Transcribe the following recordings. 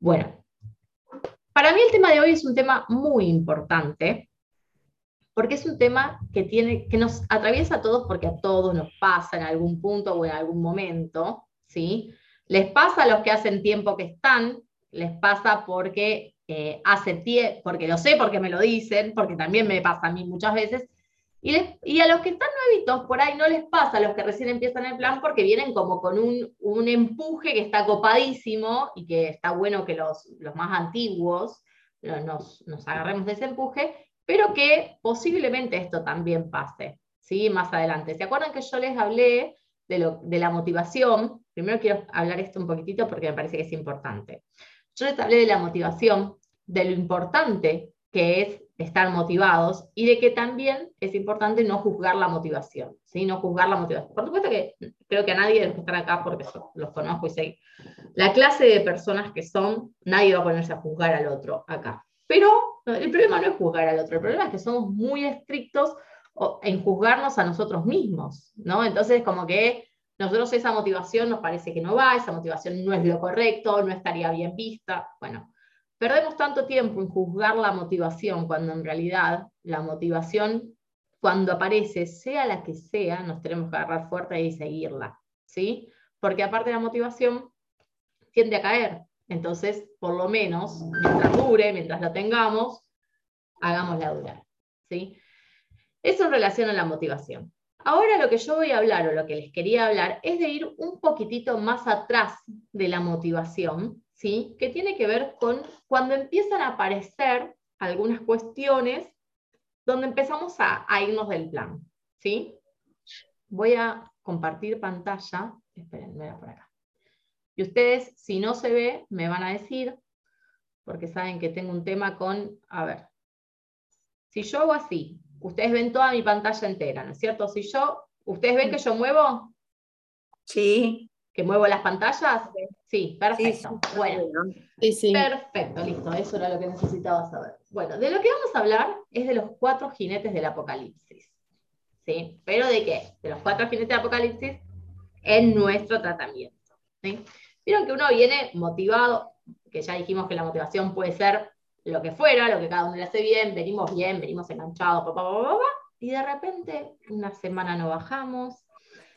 Bueno, para mí el tema de hoy es un tema muy importante, porque es un tema que, tiene, que nos atraviesa a todos, porque a todos nos pasa en algún punto o en algún momento, ¿sí? Les pasa a los que hacen tiempo que están, les pasa porque eh, hace tiempo, porque lo sé, porque me lo dicen, porque también me pasa a mí muchas veces, y, a los que están nuevitos por ahí no les pasa, a los que recién empiezan el plan, porque vienen como con un, empuje que está copadísimo y que está bueno que los, más antiguos nos, agarremos de ese empuje, pero que posiblemente esto también pase, ¿sí? Más adelante. ¿Se acuerdan que yo les hablé de, lo, de la motivación? Primero quiero hablar esto un poquitito porque me parece que es importante. Yo les hablé de la motivación, de lo importante que es estar motivados y de que también es importante no juzgar la motivación, ¿sí? No juzgar la motivación. Por supuesto que creo que a nadie de los que están acá, porque los conozco y sé la clase de personas que son, nadie va a ponerse a juzgar al otro acá. Pero el problema no es juzgar al otro, el problema es que somos muy estrictos en juzgarnos a nosotros mismos, ¿no? Entonces, como que nosotros esa motivación nos parece que no va, esa motivación no es lo correcto, no estaría bien vista. Bueno, Perdemos tanto tiempo en juzgar la motivación cuando en realidad la motivación, cuando aparece, sea la que sea, nos tenemos que agarrar fuerte y seguirla, ¿sí? Porque aparte la motivación, tiende a caer. Entonces, por lo menos, mientras dure, mientras la tengamos, hagámosla durar, ¿sí? Eso en relación a la motivación. Ahora lo que yo voy a hablar o lo que les quería hablar es de ir un poquitito más atrás de la motivación que tiene que ver con cuando empiezan a aparecer algunas cuestiones donde empezamos a, irnos del plan. ¿sí? Voy a compartir pantalla. Esperen, voy a por acá. Y ustedes, si no se ve, me van a decir, porque saben que tengo un tema con, a ver, si yo hago así, ustedes ven toda mi pantalla entera, ¿no es cierto? Si yo, ¿ustedes ven que yo muevo? Sí. ¿Que muevo las pantallas? Sí, perfecto. bueno, perfecto, listo, eso era lo que necesitaba saber. Bueno, de lo que vamos a hablar es de los cuatro jinetes del apocalipsis. ¿Sí? ¿Pero de qué? De los cuatro jinetes del apocalipsis en nuestro tratamiento. ¿sí? Vieron que uno viene motivado, que ya dijimos que la motivación puede ser lo que fuera, lo que cada uno le hace bien, venimos bien, venimos enganchados, y de repente una semana no bajamos,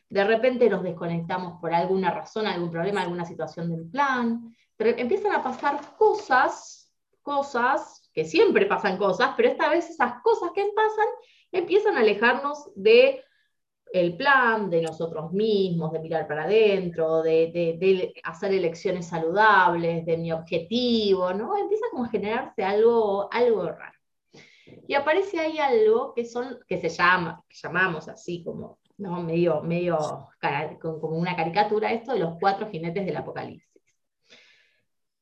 de repente nos desconectamos por alguna razón, algún problema, alguna situación del plan, empiezan a pasar cosas, cosas, que siempre pasan cosas, pero esta vez esas cosas que pasan empiezan a alejarnos de el plan, de nosotros mismos, de mirar para adentro, de, hacer elecciones saludables, de mi objetivo, ¿no? Empieza como a generarse algo, algo raro. Y aparece ahí algo que, son, que se llama, que llamamos así como ¿no? medio, medio como una caricatura, esto de los cuatro jinetes del apocalipsis.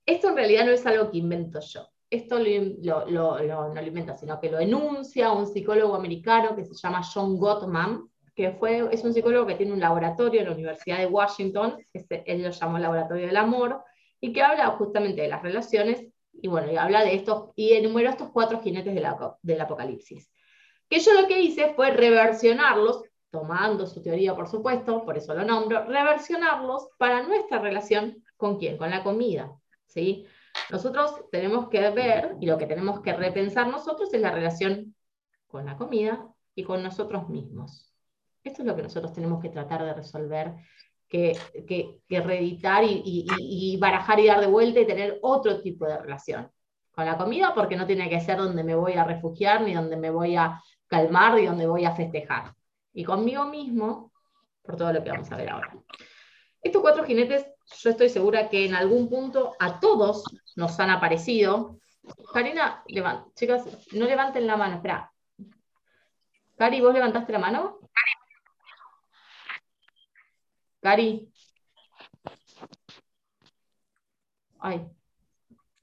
Esto en realidad no es algo que invento yo. Esto lo, no lo invento, sino que lo enuncia un psicólogo americano que se llama John Gottman, que fue, es un psicólogo que tiene un laboratorio en la Universidad de Washington, él lo llamó Laboratorio del Amor, y que habla justamente de las relaciones, y bueno, y habla de estos, y enumeró estos cuatro jinetes del apocalipsis. Que yo lo que hice fue reversionarlos, tomando su teoría, por supuesto, por eso lo nombro, reversionarlos para nuestra relación con quién, con la comida. ¿sí? Nosotros tenemos que ver, y lo que tenemos que repensar nosotros es la relación con la comida y con nosotros mismos. Esto es lo que nosotros tenemos que tratar de resolver, que, que, reeditar y, y, barajar y dar de vuelta y tener otro tipo de relación con la comida, porque no tiene que ser donde me voy a refugiar, ni donde me voy a calmar, ni donde voy a festejar y conmigo mismo por todo lo que vamos a ver ahora. Estos cuatro jinetes, yo estoy segura que en algún punto a todos nos han aparecido. Karina, chicas, no levanten la mano, espera. Cari, ¿vos levantaste la mano? Cari. Ay,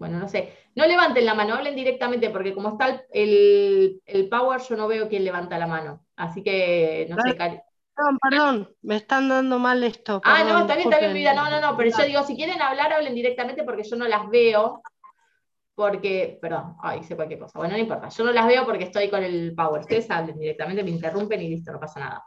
bueno, no sé. No levanten la mano, hablen directamente, porque como está el, el power, yo no veo quién levanta la mano. Así que, no sé, Cari. Perdón, perdón, me están dando mal esto. ah, no, está bien, está bien, vida. No, no, no, pero yo digo, si quieren hablar, hablen directamente porque yo no las veo. Porque, perdón, ay, hice cualquier cosa. Bueno, no importa, yo no las veo porque estoy con el power. Ustedes hablen directamente, me interrumpen y listo, no pasa nada.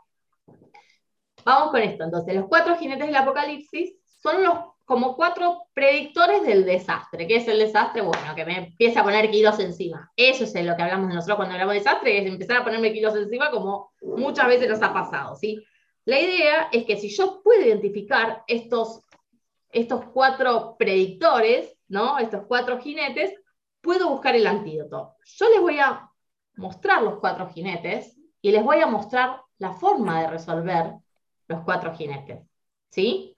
Vamos con esto. Entonces, los cuatro jinetes del apocalipsis son los como cuatro predictores del desastre. ¿Qué es el desastre? Bueno, que me empiece a poner kilos encima. Eso es lo que hablamos nosotros cuando hablamos de desastre, es empezar a ponerme kilos encima como muchas veces nos ha pasado, ¿sí? La idea es que si yo puedo identificar estos, estos cuatro predictores, ¿no? Estos cuatro jinetes, puedo buscar el antídoto. Yo les voy a mostrar los cuatro jinetes y les voy a mostrar la forma de resolver los cuatro jinetes. ¿Sí?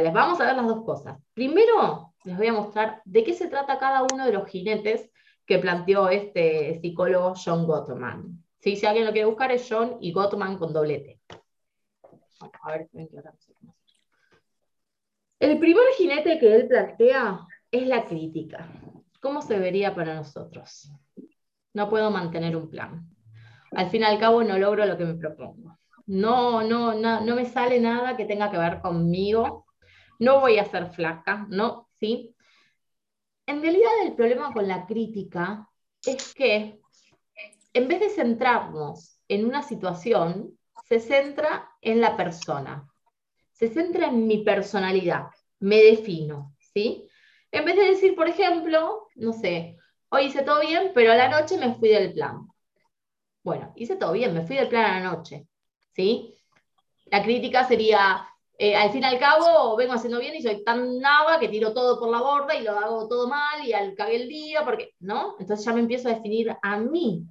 Les vamos a ver las dos cosas. Primero, les voy a mostrar de qué se trata cada uno de los jinetes que planteó este psicólogo John Gottman. ¿Sí? Si alguien lo quiere buscar, es John y Gottman con doblete. a ver, el primer jinete que él plantea es la crítica. ¿Cómo se vería para nosotros? No puedo mantener un plan. Al fin y al cabo no logro lo que me propongo. No, no, no, no me sale nada que tenga que ver conmigo. No voy a ser flaca, ¿no? ¿Sí? En realidad el problema con la crítica es que en vez de centrarnos en una situación, se centra en la persona, se centra en mi personalidad, me defino, ¿sí? En vez de decir, por ejemplo, no sé, hoy hice todo bien, pero a la noche me fui del plan. Bueno, hice todo bien, me fui del plan a la noche. ¿sí? La crítica sería, eh, al fin y al cabo, vengo haciendo bien y soy tan nava que tiro todo por la borda y lo hago todo mal y al cagué el día, porque, ¿no? Entonces ya me empiezo a definir a mí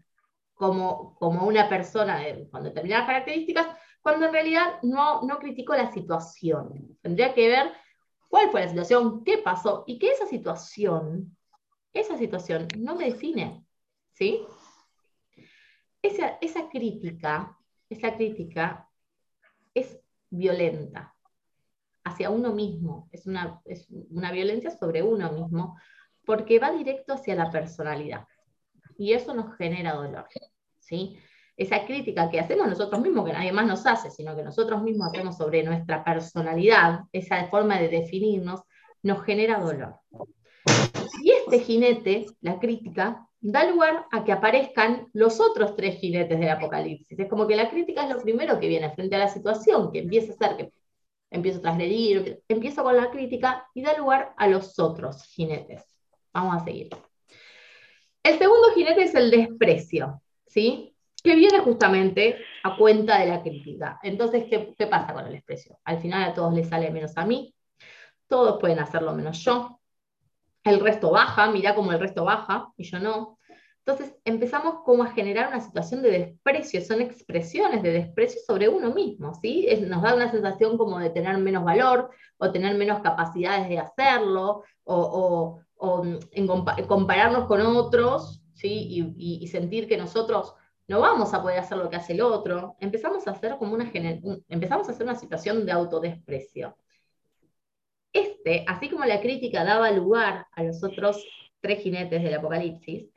como, como una persona con determinadas características, cuando en realidad no, no critico la situación. Tendría que ver cuál fue la situación, qué pasó y que esa situación, esa situación no me define, ¿sí? Esa, esa crítica esa crítica es violenta hacia uno mismo, es una, es una violencia sobre uno mismo, porque va directo hacia la personalidad. Y eso nos genera dolor. ¿sí? Esa crítica que hacemos nosotros mismos, que nadie más nos hace, sino que nosotros mismos hacemos sobre nuestra personalidad, esa forma de definirnos, nos genera dolor. Y este jinete, la crítica, da lugar a que aparezcan los otros tres jinetes del apocalipsis. Es como que la crítica es lo primero que viene frente a la situación, que empieza a ser que empiezo a transgredir, empiezo con la crítica y da lugar a los otros jinetes. Vamos a seguir. El segundo jinete es el desprecio, ¿sí? Que viene justamente a cuenta de la crítica. Entonces, ¿qué, ¿qué pasa con el desprecio? Al final a todos les sale menos a mí, todos pueden hacerlo menos yo, el resto baja, mira cómo el resto baja y yo no. Entonces empezamos como a generar una situación de desprecio, son expresiones de desprecio sobre uno mismo, ¿sí? nos da una sensación como de tener menos valor o tener menos capacidades de hacerlo o, en compararnos con otros, ¿sí? Y, sentir que nosotros no vamos a poder hacer lo que hace el otro. Empezamos a hacer como una, empezamos a hacer una situación de autodesprecio. Este, así como la crítica daba lugar a los otros tres jinetes del Apocalipsis,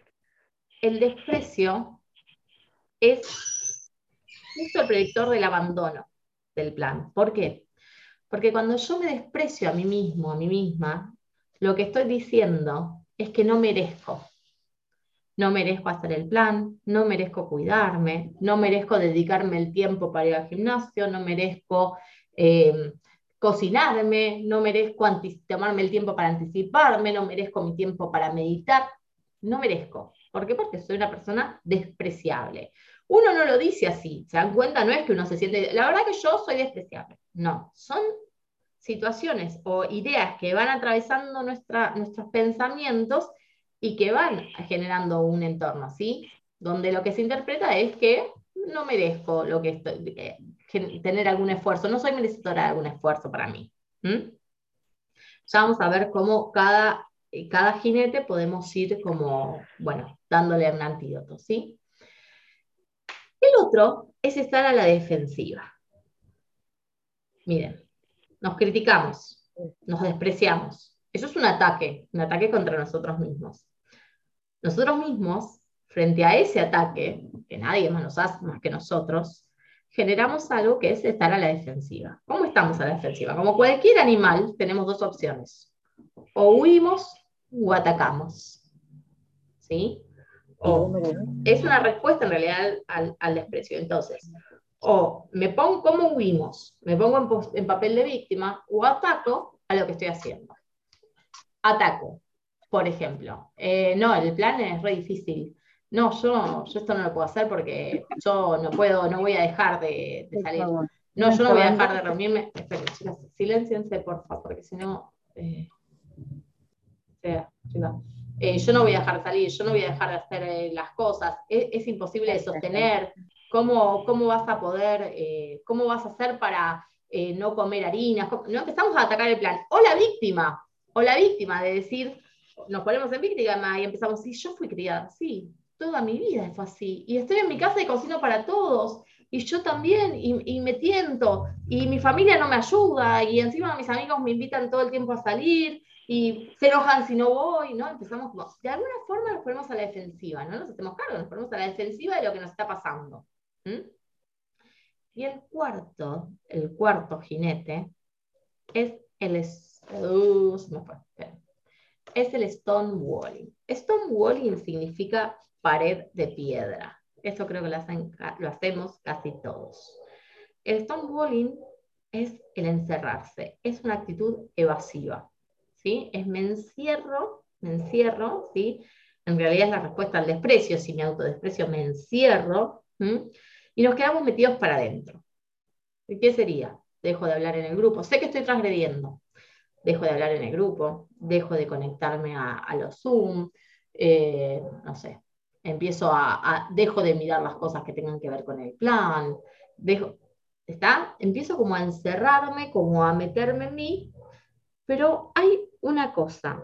el desprecio es justo el predictor del abandono del plan. ¿Por qué? Porque cuando yo me desprecio a mí mismo, a mí misma, lo que estoy diciendo es que no merezco. No merezco hacer el plan, no merezco cuidarme, no merezco dedicarme el tiempo para ir al gimnasio, no merezco eh, cocinarme, no merezco tomarme el tiempo para anticiparme, no merezco mi tiempo para meditar, no merezco. ¿Por qué? Porque soy una persona despreciable. Uno no lo dice así, se dan cuenta, no es que uno se siente, la verdad que yo soy despreciable, no, son situaciones o ideas que van atravesando nuestra, nuestros pensamientos y que van generando un entorno, ¿sí? Donde lo que se interpreta es que no merezco lo que eh, tener algún esfuerzo, no soy merecedora de algún esfuerzo para mí. Ya vamos a ver cómo cada, cada jinete podemos ir como, bueno, dándole un antídoto, ¿sí? El otro es estar a la defensiva. Miren, nos criticamos, nos despreciamos. Eso es un ataque, un ataque contra nosotros mismos. Nosotros mismos, frente a ese ataque, que nadie más nos hace más que nosotros, generamos algo que es estar a la defensiva. ¿Cómo estamos a la defensiva? Como cualquier animal, tenemos dos opciones. O huimos o atacamos. ¿Sí? O es una respuesta en realidad al, desprecio. Entonces, o me pongo, ¿cómo huimos? Me pongo en, papel de víctima o ataco a lo que estoy haciendo. Ataco, por ejemplo. Eh, no, el plan es re difícil. No, yo, yo esto no lo puedo hacer porque yo no puedo, no voy a dejar de, salir. No, yo no voy a dejar de reunirme. Esperen, silenciense, por favor, porque si no. Eh, eh, yo no voy a dejar de salir, yo no voy a dejar de hacer eh, las cosas. Es, imposible de sostener. ¿Cómo, ¿Cómo, vas a poder, cómo vas a hacer para no comer harinas? No empezamos a atacar el plan. O la víctima, o la víctima de decir, nos ponemos en víctima y empezamos, sí, yo fui criada, sí, toda mi vida fue así. Y estoy en mi casa y cocino para todos. Y yo también, y, me tiento, y mi familia no me ayuda, y encima mis amigos me invitan todo el tiempo a salir, y se enojan si no voy, ¿no? Empezamos como, de alguna forma nos ponemos a la defensiva, ¿no? Nos hacemos cargo, nos ponemos a la defensiva de lo que nos está pasando. Y el cuarto, el cuarto jinete, es el, uh, es el stonewalling. Stonewalling significa pared de piedra. Eso creo que lo, hacemos casi todos. El stonewalling es el encerrarse, es una actitud evasiva. Es me encierro, me encierro, ¿sí? en realidad es la respuesta al desprecio, si me autodesprecio me encierro, y nos quedamos metidos para adentro. ¿Qué sería? Dejo de hablar en el grupo, sé que estoy transgrediendo, dejo de hablar en el grupo, dejo de conectarme a, los Zoom, eh, no sé, empiezo a, dejo de mirar las cosas que tengan que ver con el plan, dejo, ¿está? Empiezo como a encerrarme, como a meterme en mí, pero hay una cosa.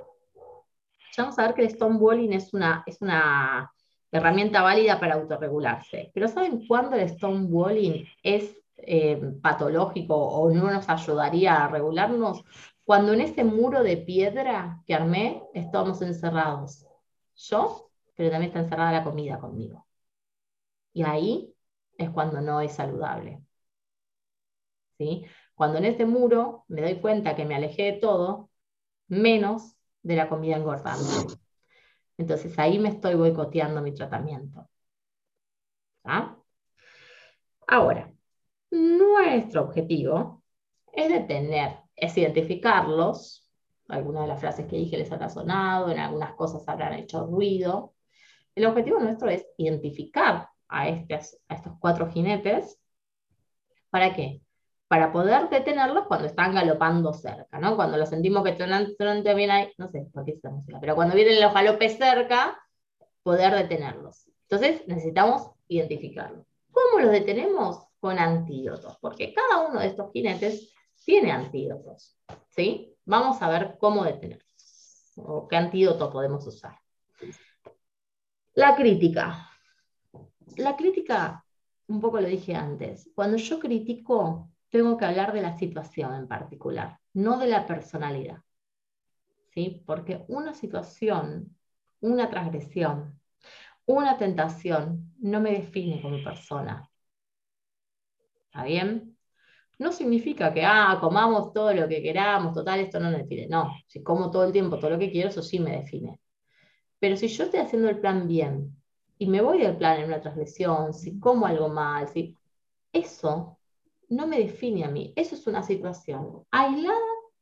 Ya vamos a ver que el stonewalling es una, es una herramienta válida para autorregularse, pero ¿saben cuándo el stonewalling es eh, patológico o no nos ayudaría a regularnos? Cuando en ese muro de piedra que armé estamos encerrados. Yo pero también está encerrada la comida conmigo. Y ahí es cuando no es saludable. ¿Sí? Cuando en ese muro me doy cuenta que me alejé de todo, menos de la comida engordante. Entonces ahí me estoy boicoteando mi tratamiento. ¿Ah? Ahora, nuestro objetivo es detener, es identificarlos. Algunas de las frases que dije les habrá sonado, en algunas cosas habrán hecho ruido, el objetivo nuestro es identificar a, a estos cuatro jinetes. ¿Para qué? Para poder detenerlos cuando están galopando cerca, ¿no? Cuando los sentimos que también hay, no sé por qué esta música, pero cuando vienen los galopes cerca, poder detenerlos. Entonces necesitamos identificarlos. ¿Cómo los detenemos? Con antídotos, porque cada uno de estos jinetes tiene antídotos, ¿sí? Vamos a ver cómo detenerlos, o qué antídoto podemos usar. La crítica. La crítica, un poco lo dije antes, cuando yo critico, tengo que hablar de la situación en particular, no de la personalidad. ¿Sí? Porque una situación, una transgresión, una tentación no me define como persona. ¿Está bien? No significa que, ah, comamos todo lo que queramos, total, esto no me define. No, si como todo el tiempo todo lo que quiero, eso sí me define. Pero si yo estoy haciendo el plan bien y me voy del plan en una transgresión, si como algo mal, si, eso no me define a mí. Eso es una situación aislada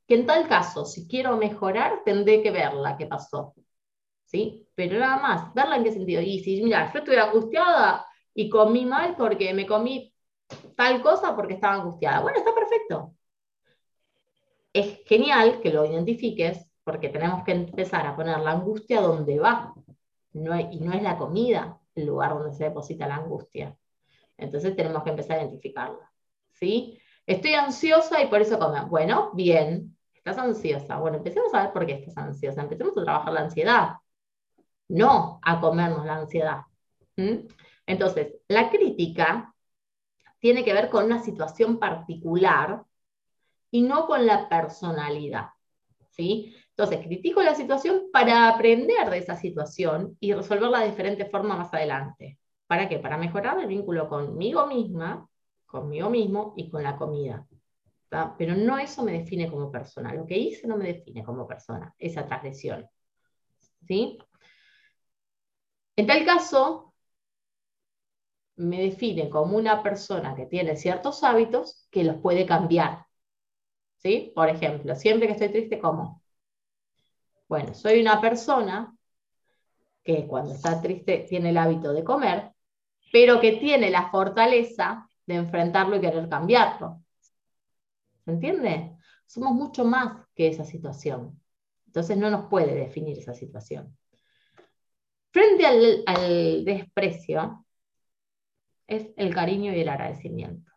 que en tal caso, si quiero mejorar, tendré que verla qué pasó. ¿Sí? Pero nada más, verla en qué sentido. Y si, mira, yo estoy angustiada y comí mal porque me comí tal cosa porque estaba angustiada. Bueno, está perfecto. Es genial que lo identifiques porque tenemos que empezar a poner la angustia donde va, no y no es la comida el lugar donde se deposita la angustia. Entonces tenemos que empezar a identificarla. ¿Sí? Estoy ansiosa y por eso como, bueno, bien, estás ansiosa. Bueno, empecemos a ver por qué estás ansiosa. Empecemos a trabajar la ansiedad, no a comernos la ansiedad. Entonces, la crítica tiene que ver con una situación particular y no con la personalidad. ¿sí? Entonces, critico la situación para aprender de esa situación y resolverla de diferente forma más adelante. ¿Para qué? Para mejorar el vínculo conmigo misma, conmigo mismo y con la comida. Pero no eso me define como persona. Lo que hice no me define como persona, esa transgresión. ¿Sí? En tal caso, me define como una persona que tiene ciertos hábitos que los puede cambiar. ¿sí? Por ejemplo, siempre que estoy triste, como. Bueno, soy una persona que cuando está triste tiene el hábito de comer, pero que tiene la fortaleza de enfrentarlo y querer cambiarlo. ¿Se entiende? Somos mucho más que esa situación. Entonces no nos puede definir esa situación. Frente al, desprecio es el cariño y el agradecimiento.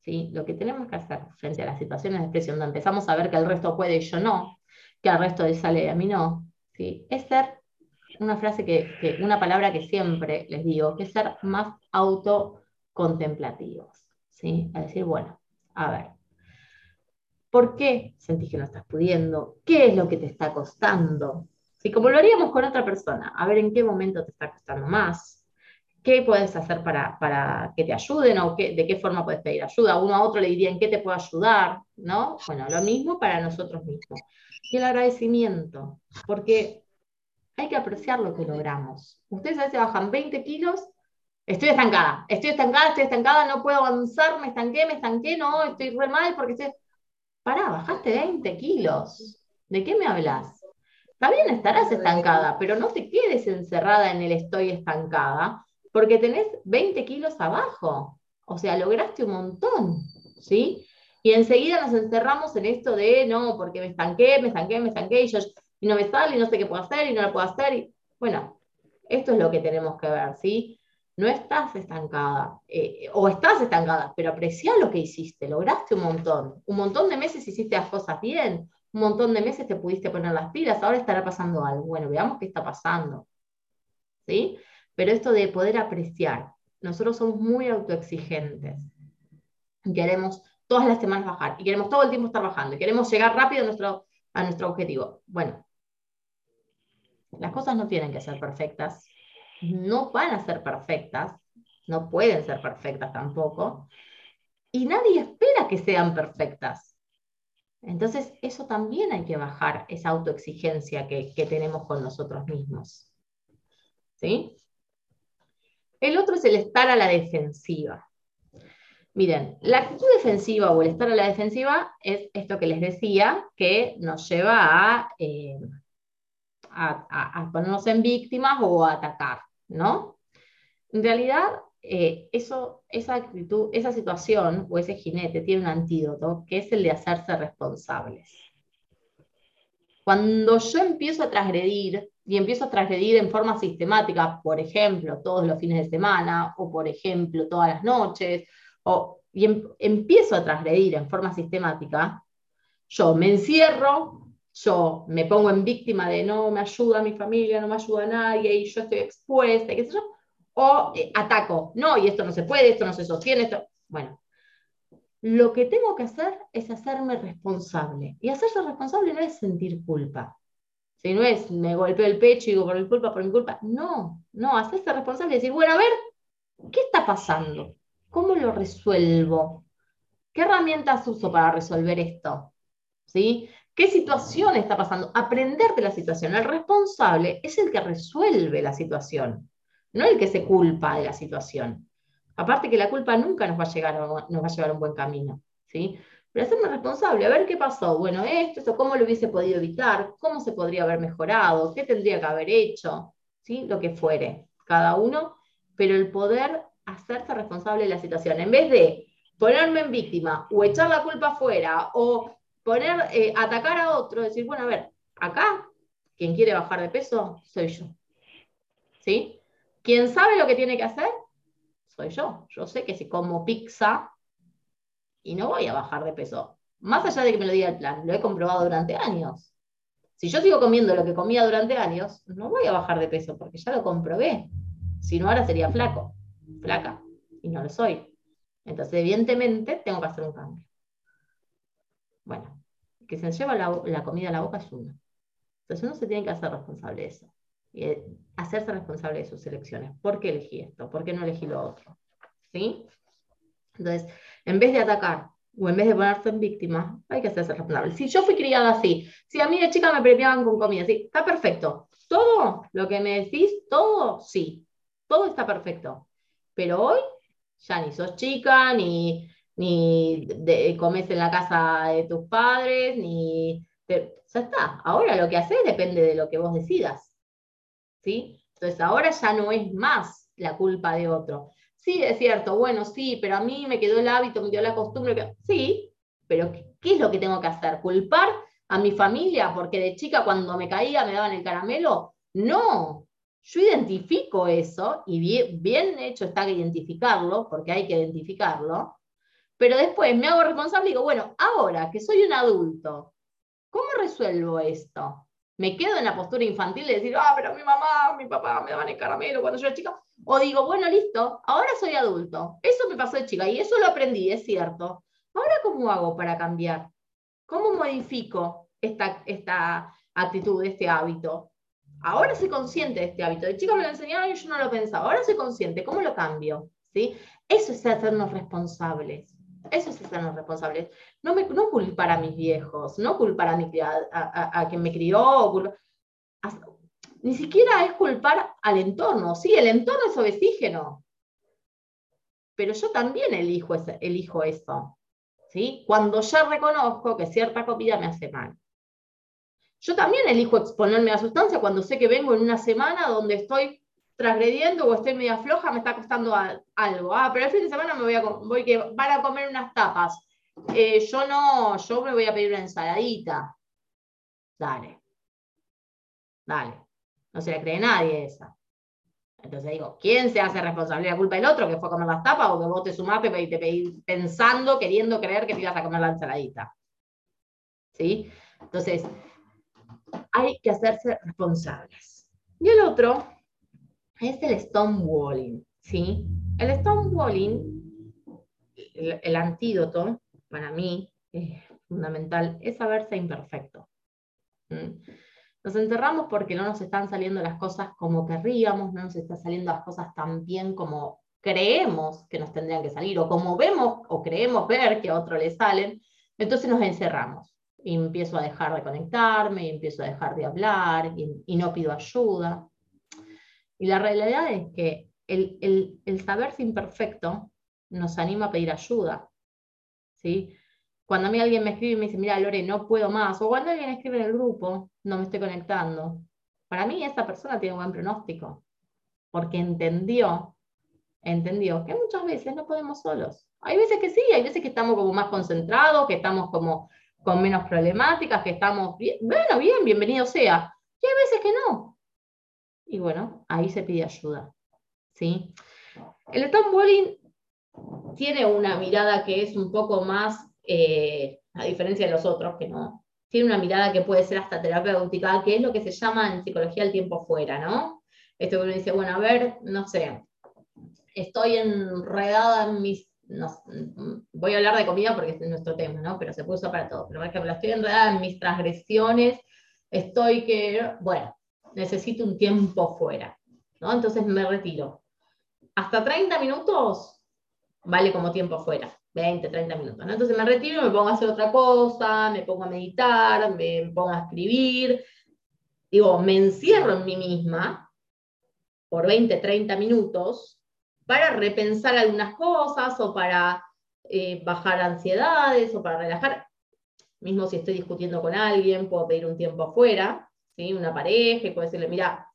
¿Sí? Lo que tenemos que hacer frente a las situaciones de desprecio, donde empezamos a ver que el resto puede y yo no, que al resto le sale y a mí no, ¿sí? es ser una frase que, una palabra que siempre les digo, que es ser más autocontemplativos. ¿sí? A decir, bueno, a ver, ¿por qué sentís que no estás pudiendo? ¿Qué es lo que te está costando? ¿sí? Como lo haríamos con otra persona, a ver en qué momento te está costando más, qué puedes hacer para, que te ayuden o qué, de qué forma puedes pedir ayuda. Uno a otro le diría en qué te puedo ayudar, ¿no? Bueno, lo mismo para nosotros mismos. Y el agradecimiento, porque hay que apreciar lo que logramos. Ustedes a veces bajan 20 kilos, estoy estancada, estoy estancada, estoy estancada, no puedo avanzar, me estanqué, me estanqué, no, estoy re mal porque estoy... Pará, bajaste 20 kilos. ¿De qué me hablas? Está bien, estarás estancada, pero no te quedes encerrada en el estoy estancada, porque tenés 20 kilos abajo. O sea, lograste un montón, ¿sí? Y enseguida nos encerramos en esto de, no, porque me estanqué, me estanqué, me estanqué, y, yo, no me sale, y no sé qué puedo hacer, y no lo puedo hacer. Y, bueno, esto es lo que tenemos que ver, ¿sí? No estás estancada, eh, o estás estancada, pero aprecia lo que hiciste, lograste un montón. Un montón de meses hiciste las cosas bien, un montón de meses te pudiste poner las pilas, ahora estará pasando algo. Bueno, veamos qué está pasando. ¿Sí? Pero esto de poder apreciar, nosotros somos muy autoexigentes. Queremos todas las semanas bajar y queremos todo el tiempo estar bajando y queremos llegar rápido a nuestro, a nuestro objetivo. Bueno, las cosas no tienen que ser perfectas, no van a ser perfectas, no pueden ser perfectas tampoco, y nadie espera que sean perfectas. Entonces, eso también hay que bajar, esa autoexigencia que, tenemos con nosotros mismos. ¿Sí? El otro es el estar a la defensiva. Miren, la actitud defensiva o el estar a la defensiva es esto que les decía, que nos lleva a, eh, a ponernos en víctimas o a atacar, ¿no? En realidad, eh, eso, esa actitud, esa situación o ese jinete tiene un antídoto que es el de hacerse responsables. Cuando yo empiezo a transgredir y empiezo a transgredir en forma sistemática, por ejemplo, todos los fines de semana o por ejemplo todas las noches, o, y em, empiezo a transgredir en forma sistemática, yo me encierro, yo me pongo en víctima de no me ayuda mi familia, no me ayuda nadie y yo estoy expuesta, qué sé yo, o eh, ataco, no, y esto no se puede, esto no se sostiene, esto, bueno. Lo que tengo que hacer es hacerme responsable. Y hacerse responsable no es sentir culpa. Si no es me golpeo el pecho y digo por mi culpa, por mi culpa. No, no, hacerse responsable y decir, bueno, a ver, ¿qué está pasando? ¿Cómo lo resuelvo? ¿Qué herramientas uso para resolver esto? ¿Sí? ¿Qué situación está pasando? Aprender de la situación. El responsable es el que resuelve la situación no el que se culpa de la situación. Aparte que la culpa nunca nos va a, llegar, nos va a llevar a un buen camino, ¿sí? Pero hacerme responsable, a ver qué pasó. Bueno, esto, esto, cómo lo hubiese podido evitar, cómo se podría haber mejorado, qué tendría que haber hecho, ¿sí? Lo que fuere, cada uno, pero el poder hacerse responsable de la situación, en vez de ponerme en víctima o echar la culpa afuera o poner, eh, atacar a otro, decir, bueno, a ver, acá, quien quiere bajar de peso, soy yo. ¿Sí? ¿Quién sabe lo que tiene que hacer? Soy yo. Yo sé que si como pizza y no voy a bajar de peso. Más allá de que me lo diga el plan, lo he comprobado durante años. Si yo sigo comiendo lo que comía durante años, no voy a bajar de peso porque ya lo comprobé. Si no, ahora sería flaco, flaca, y no lo soy. Entonces, evidentemente, tengo que hacer un cambio. Bueno, que se lleva la, la comida a la boca es uno. Entonces, uno se tiene que hacer responsable de eso. Eh, hacerse responsable de sus elecciones. ¿Por qué elegí esto? ¿Por qué no elegí lo otro? ¿Sí? Entonces, en vez de atacar o en vez de ponerse en víctima, hay que hacerse responsable. Si yo fui criada así, si a mí de chica me premiaban con comida, sí, está perfecto. Todo lo que me decís, todo, sí, todo está perfecto. Pero hoy ya ni sos chica, ni, ni comes en la casa de tus padres, ni... ya está, ahora lo que haces depende de lo que vos decidas. ¿Sí? Entonces ahora ya no es más la culpa de otro. Sí, es cierto, bueno, sí, pero a mí me quedó el hábito, me quedó la costumbre. Sí, pero ¿qué es lo que tengo que hacer? ¿Culpar a mi familia porque de chica cuando me caía me daban el caramelo? No, yo identifico eso y bien, bien hecho está que identificarlo, porque hay que identificarlo, pero después me hago responsable y digo, bueno, ahora que soy un adulto, ¿cómo resuelvo esto? ¿Me quedo en la postura infantil de decir, ah, pero mi mamá, mi papá me daban el caramelo cuando yo era chica? O digo, bueno, listo, ahora soy adulto. Eso me pasó de chica y eso lo aprendí, es cierto. Ahora, ¿cómo hago para cambiar? ¿Cómo modifico esta, esta actitud, este hábito? Ahora soy consciente de este hábito. De chica me lo enseñaron y yo no lo pensaba. Ahora soy consciente. ¿Cómo lo cambio? ¿Sí? Eso es hacernos responsables. Eso es hacernos responsables. No, me, culpar a mis viejos, no culpar a, mi, a, quien me crió. ni siquiera es culpar al entorno. Sí, el entorno es oxígeno. Pero yo también elijo, eso. ¿sí? Cuando ya reconozco que cierta comida me hace mal. Yo también elijo exponerme a sustancia cuando sé que vengo en una semana donde estoy transgrediendo o estoy media floja, me está costando algo. Ah, pero el fin de semana me voy a, voy que van a comer unas tapas. Eh, yo no, yo me voy a pedir una ensaladita. Dale. Dale. No se la cree nadie esa. Entonces digo, ¿quién se hace responsable de la culpa del otro que fue a comer las tapas o que vos te sumaste y te pedí pensando, queriendo creer que te ibas a comer la ensaladita? ¿Sí? Entonces, hay que hacerse responsables. Y el otro es el stonewalling, ¿sí? El stonewalling, el, el antídoto, para mí, es fundamental, es saberse imperfecto. Nos enterramos porque no nos están saliendo las cosas como querríamos, no nos están saliendo las cosas tan bien como creemos que nos tendrían que salir, o como vemos o creemos ver que a otro le salen, entonces nos encerramos y empiezo a dejar de conectarme, y empiezo a dejar de hablar, y, no pido ayuda. Y la realidad es que el, el, el, saberse imperfecto nos anima a pedir ayuda. ¿sí? Cuando a mí alguien me escribe y me dice, mira, Lore, no puedo más, o cuando alguien escribe en el grupo, no me estoy conectando, para mí esa persona tiene un buen pronóstico, porque entendió, entendió que muchas veces no podemos solos. Hay veces que sí, hay veces que estamos como más concentrados, que estamos como con menos problemáticas, que estamos bien, bueno, bien, bienvenido sea. Y hay veces que no. Y bueno, ahí se pide ayuda. ¿sí? El Bowling tiene una mirada que es un poco más, eh, a diferencia de los otros, que no, tiene una mirada que puede ser hasta terapéutica, que es lo que se llama en psicología el tiempo fuera, ¿no? Esto uno dice, bueno, a ver, no sé, estoy enredada en mis voy a hablar de comida porque es nuestro tema, ¿no? Pero se usar para todo. Pero por ejemplo, estoy enredada en mis transgresiones, estoy que, bueno, necesito un tiempo fuera, ¿no? Entonces me retiro. Hasta 30 minutos vale como tiempo fuera, 20, 30 minutos. Entonces me retiro, me pongo a hacer otra cosa, me pongo a meditar, me pongo a escribir, digo, me encierro en mí misma por 20, 30 minutos para repensar algunas cosas o para eh, bajar ansiedades o para relajar. Mismo si estoy discutiendo con alguien, puedo pedir un tiempo afuera, una pareja, y puedo decirle, mira,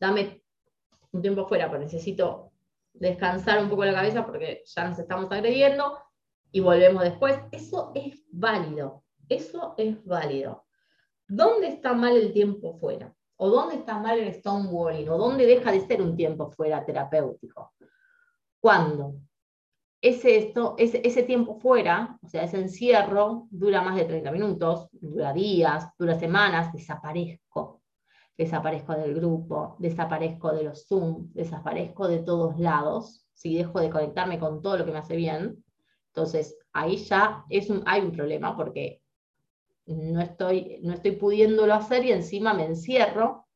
dame un tiempo afuera, porque necesito descansar un poco la cabeza porque ya nos estamos agrediendo y volvemos después. Eso es válido, eso es válido. ¿Dónde está mal el tiempo fuera? ¿O dónde está mal el stonewalling? ¿O dónde deja de ser un tiempo fuera terapéutico? cuando ese, esto, ese, ese tiempo fuera, o sea, ese encierro, dura más de 30 minutos, dura días, dura semanas, desaparezco. Desaparezco del grupo, desaparezco de los Zoom, desaparezco de todos lados, si dejo de conectarme con todo lo que me hace bien. Entonces, ahí ya es hay un problema porque no estoy, no estoy pudiéndolo hacer y encima me encierro.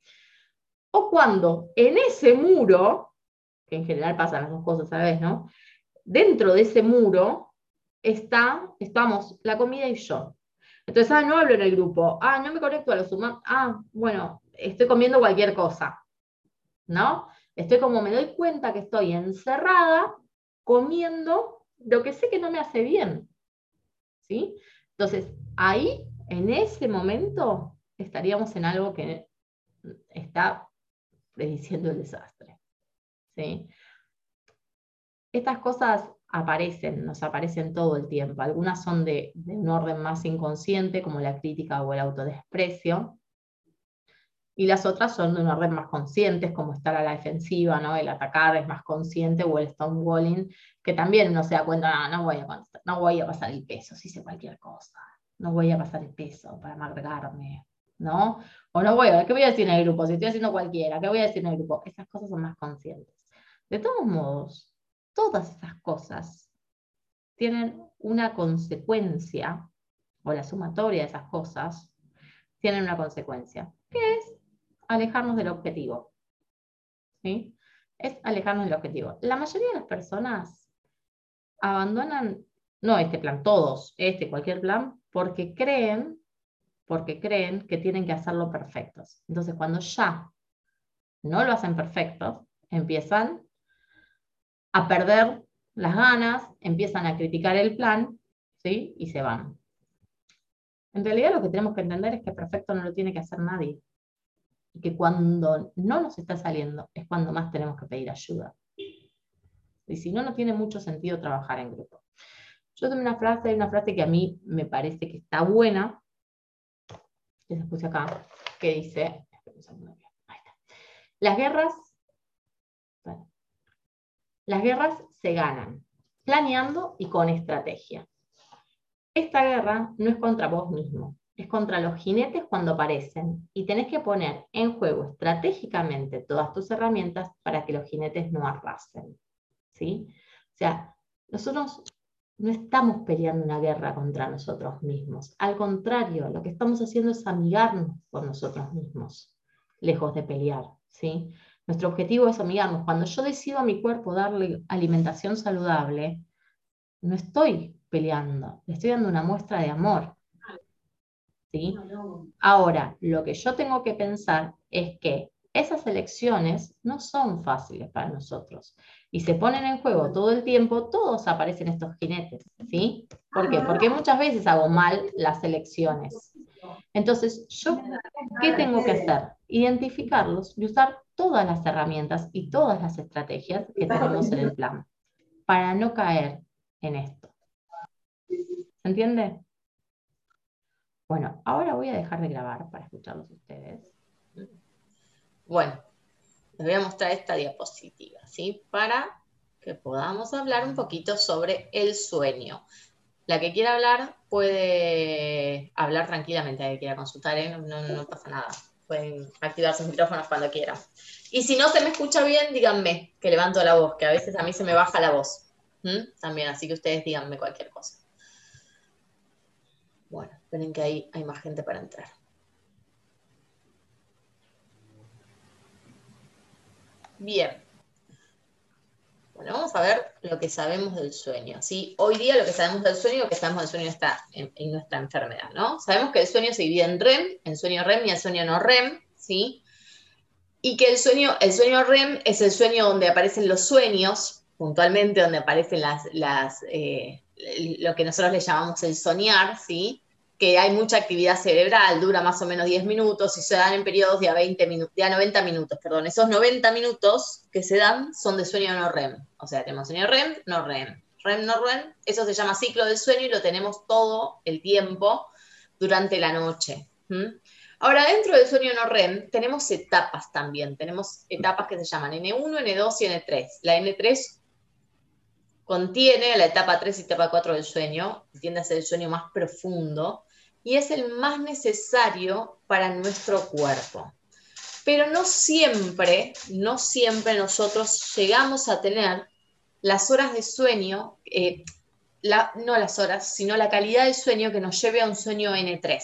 O cuando en ese muro que en general pasan las dos cosas a la ¿no? Dentro de ese muro está, estamos la comida y yo. Entonces, ah, no hablo en el grupo, ah, no me conecto a los humanos, ah, bueno, estoy comiendo cualquier cosa, ¿no? Estoy como, me doy cuenta que estoy encerrada comiendo lo que sé que no me hace bien. ¿Sí? Entonces, ahí, en ese momento, estaríamos en algo que está prediciendo el desastre. ¿Sí? Estas cosas aparecen, nos aparecen todo el tiempo. Algunas son de, un orden más inconsciente, como la crítica o el autodesprecio, y las otras son de un orden más consciente, como estar a la defensiva, ¿no? el atacar es más consciente, o el stonewalling, que también uno se da cuenta, no, no, voy, a, no voy a pasar el peso, si hice cualquier cosa, no voy a pasar el peso para amargarme, ¿no? O no voy, ¿qué voy a decir en el grupo? Si estoy haciendo cualquiera, ¿qué voy a decir en el grupo? Esas cosas son más conscientes. De todos modos, todas esas cosas tienen una consecuencia, o la sumatoria de esas cosas, tienen una consecuencia, que es alejarnos del objetivo. ¿Sí? Es alejarnos del objetivo. La mayoría de las personas abandonan, no este plan, todos, este, cualquier plan, porque creen, porque creen que tienen que hacerlo perfectos. Entonces, cuando ya no lo hacen perfecto, empiezan a perder las ganas, empiezan a criticar el plan, ¿sí? Y se van. En realidad lo que tenemos que entender es que perfecto no lo tiene que hacer nadie. Y que cuando no nos está saliendo es cuando más tenemos que pedir ayuda. Y si no, no tiene mucho sentido trabajar en grupo. Yo tengo una frase, una frase que a mí me parece que está buena, que se puse acá, que dice, las guerras las guerras se ganan planeando y con estrategia. Esta guerra no es contra vos mismo, es contra los jinetes cuando aparecen y tenés que poner en juego estratégicamente todas tus herramientas para que los jinetes no arrasen. ¿sí? O sea, nosotros no estamos peleando una guerra contra nosotros mismos. Al contrario, lo que estamos haciendo es amigarnos con nosotros mismos, lejos de pelear. ¿sí? Nuestro objetivo es amigarnos. Cuando yo decido a mi cuerpo darle alimentación saludable, no estoy peleando, le estoy dando una muestra de amor. ¿sí? Ahora, lo que yo tengo que pensar es que esas elecciones no son fáciles para nosotros y se ponen en juego todo el tiempo, todos aparecen estos jinetes, ¿sí? ¿Por qué? Porque muchas veces hago mal las elecciones. Entonces, ¿yo qué tengo que hacer? Identificarlos y usar todas las herramientas y todas las estrategias que tenemos en el plan para no caer en esto. ¿Se entiende? Bueno, ahora voy a dejar de grabar para escucharlos ustedes. Bueno, les voy a mostrar esta diapositiva, ¿sí? Para que podamos hablar un poquito sobre el sueño. La que quiera hablar puede hablar tranquilamente, la que quiera consultar, ¿eh? no, no pasa nada pueden activar sus micrófonos cuando quieran. Y si no se me escucha bien, díganme que levanto la voz, que a veces a mí se me baja la voz. También, así que ustedes díganme cualquier cosa. Bueno, esperen que ahí hay más gente para entrar. Bien. Bueno, vamos a ver lo que sabemos del sueño. ¿sí? Hoy día lo que sabemos del sueño, lo que sabemos del sueño está en, nuestra enfermedad, ¿no? Sabemos que el sueño se divide en REM, en sueño REM y el sueño no REM, ¿sí? Y que el sueño, el sueño REM es el sueño donde aparecen los sueños, puntualmente donde aparecen las, las eh, lo que nosotros le llamamos el soñar, ¿sí? Que hay mucha actividad cerebral, dura más o menos 10 minutos y se dan en periodos de a, 20 de a 90 minutos. Perdón. Esos 90 minutos que se dan son de sueño no REM. O sea, tenemos sueño REM, no REM. REM, no REM, eso se llama ciclo del sueño y lo tenemos todo el tiempo durante la noche. Ahora, dentro del sueño no REM tenemos etapas también. Tenemos etapas que se llaman N1, N2 y N3. La N3 contiene la etapa 3 y etapa 4 del sueño, tiende a ser el sueño más profundo, y es el más necesario para nuestro cuerpo. Pero no siempre, no siempre nosotros llegamos a tener las horas de sueño, eh, no las horas, sino la calidad del sueño que nos lleve a un sueño N3.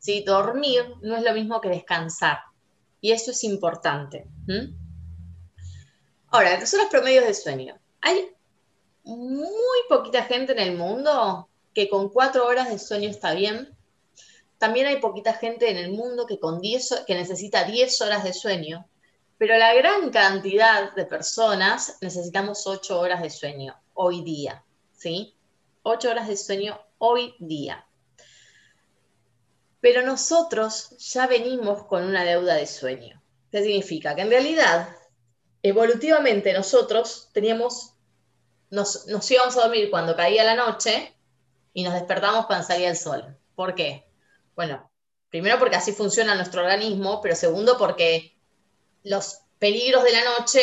¿sí? Dormir no es lo mismo que descansar. Y eso es importante. Ahora, ¿qué son los promedios de sueño? Hay muy poquita gente en el mundo que con cuatro horas de sueño está bien también hay poquita gente en el mundo que, necesita 10 horas de sueño, pero la gran cantidad de personas necesitamos 8 horas de sueño hoy día. ¿sí? 8 horas de sueño hoy día. Pero nosotros ya venimos con una deuda de sueño. ¿Qué significa? Que en realidad, evolutivamente nosotros teníamos, nos, nos íbamos a dormir cuando caía la noche y nos despertamos cuando salía el sol. ¿Por qué? Bueno, primero porque así funciona nuestro organismo, pero segundo porque los peligros de la noche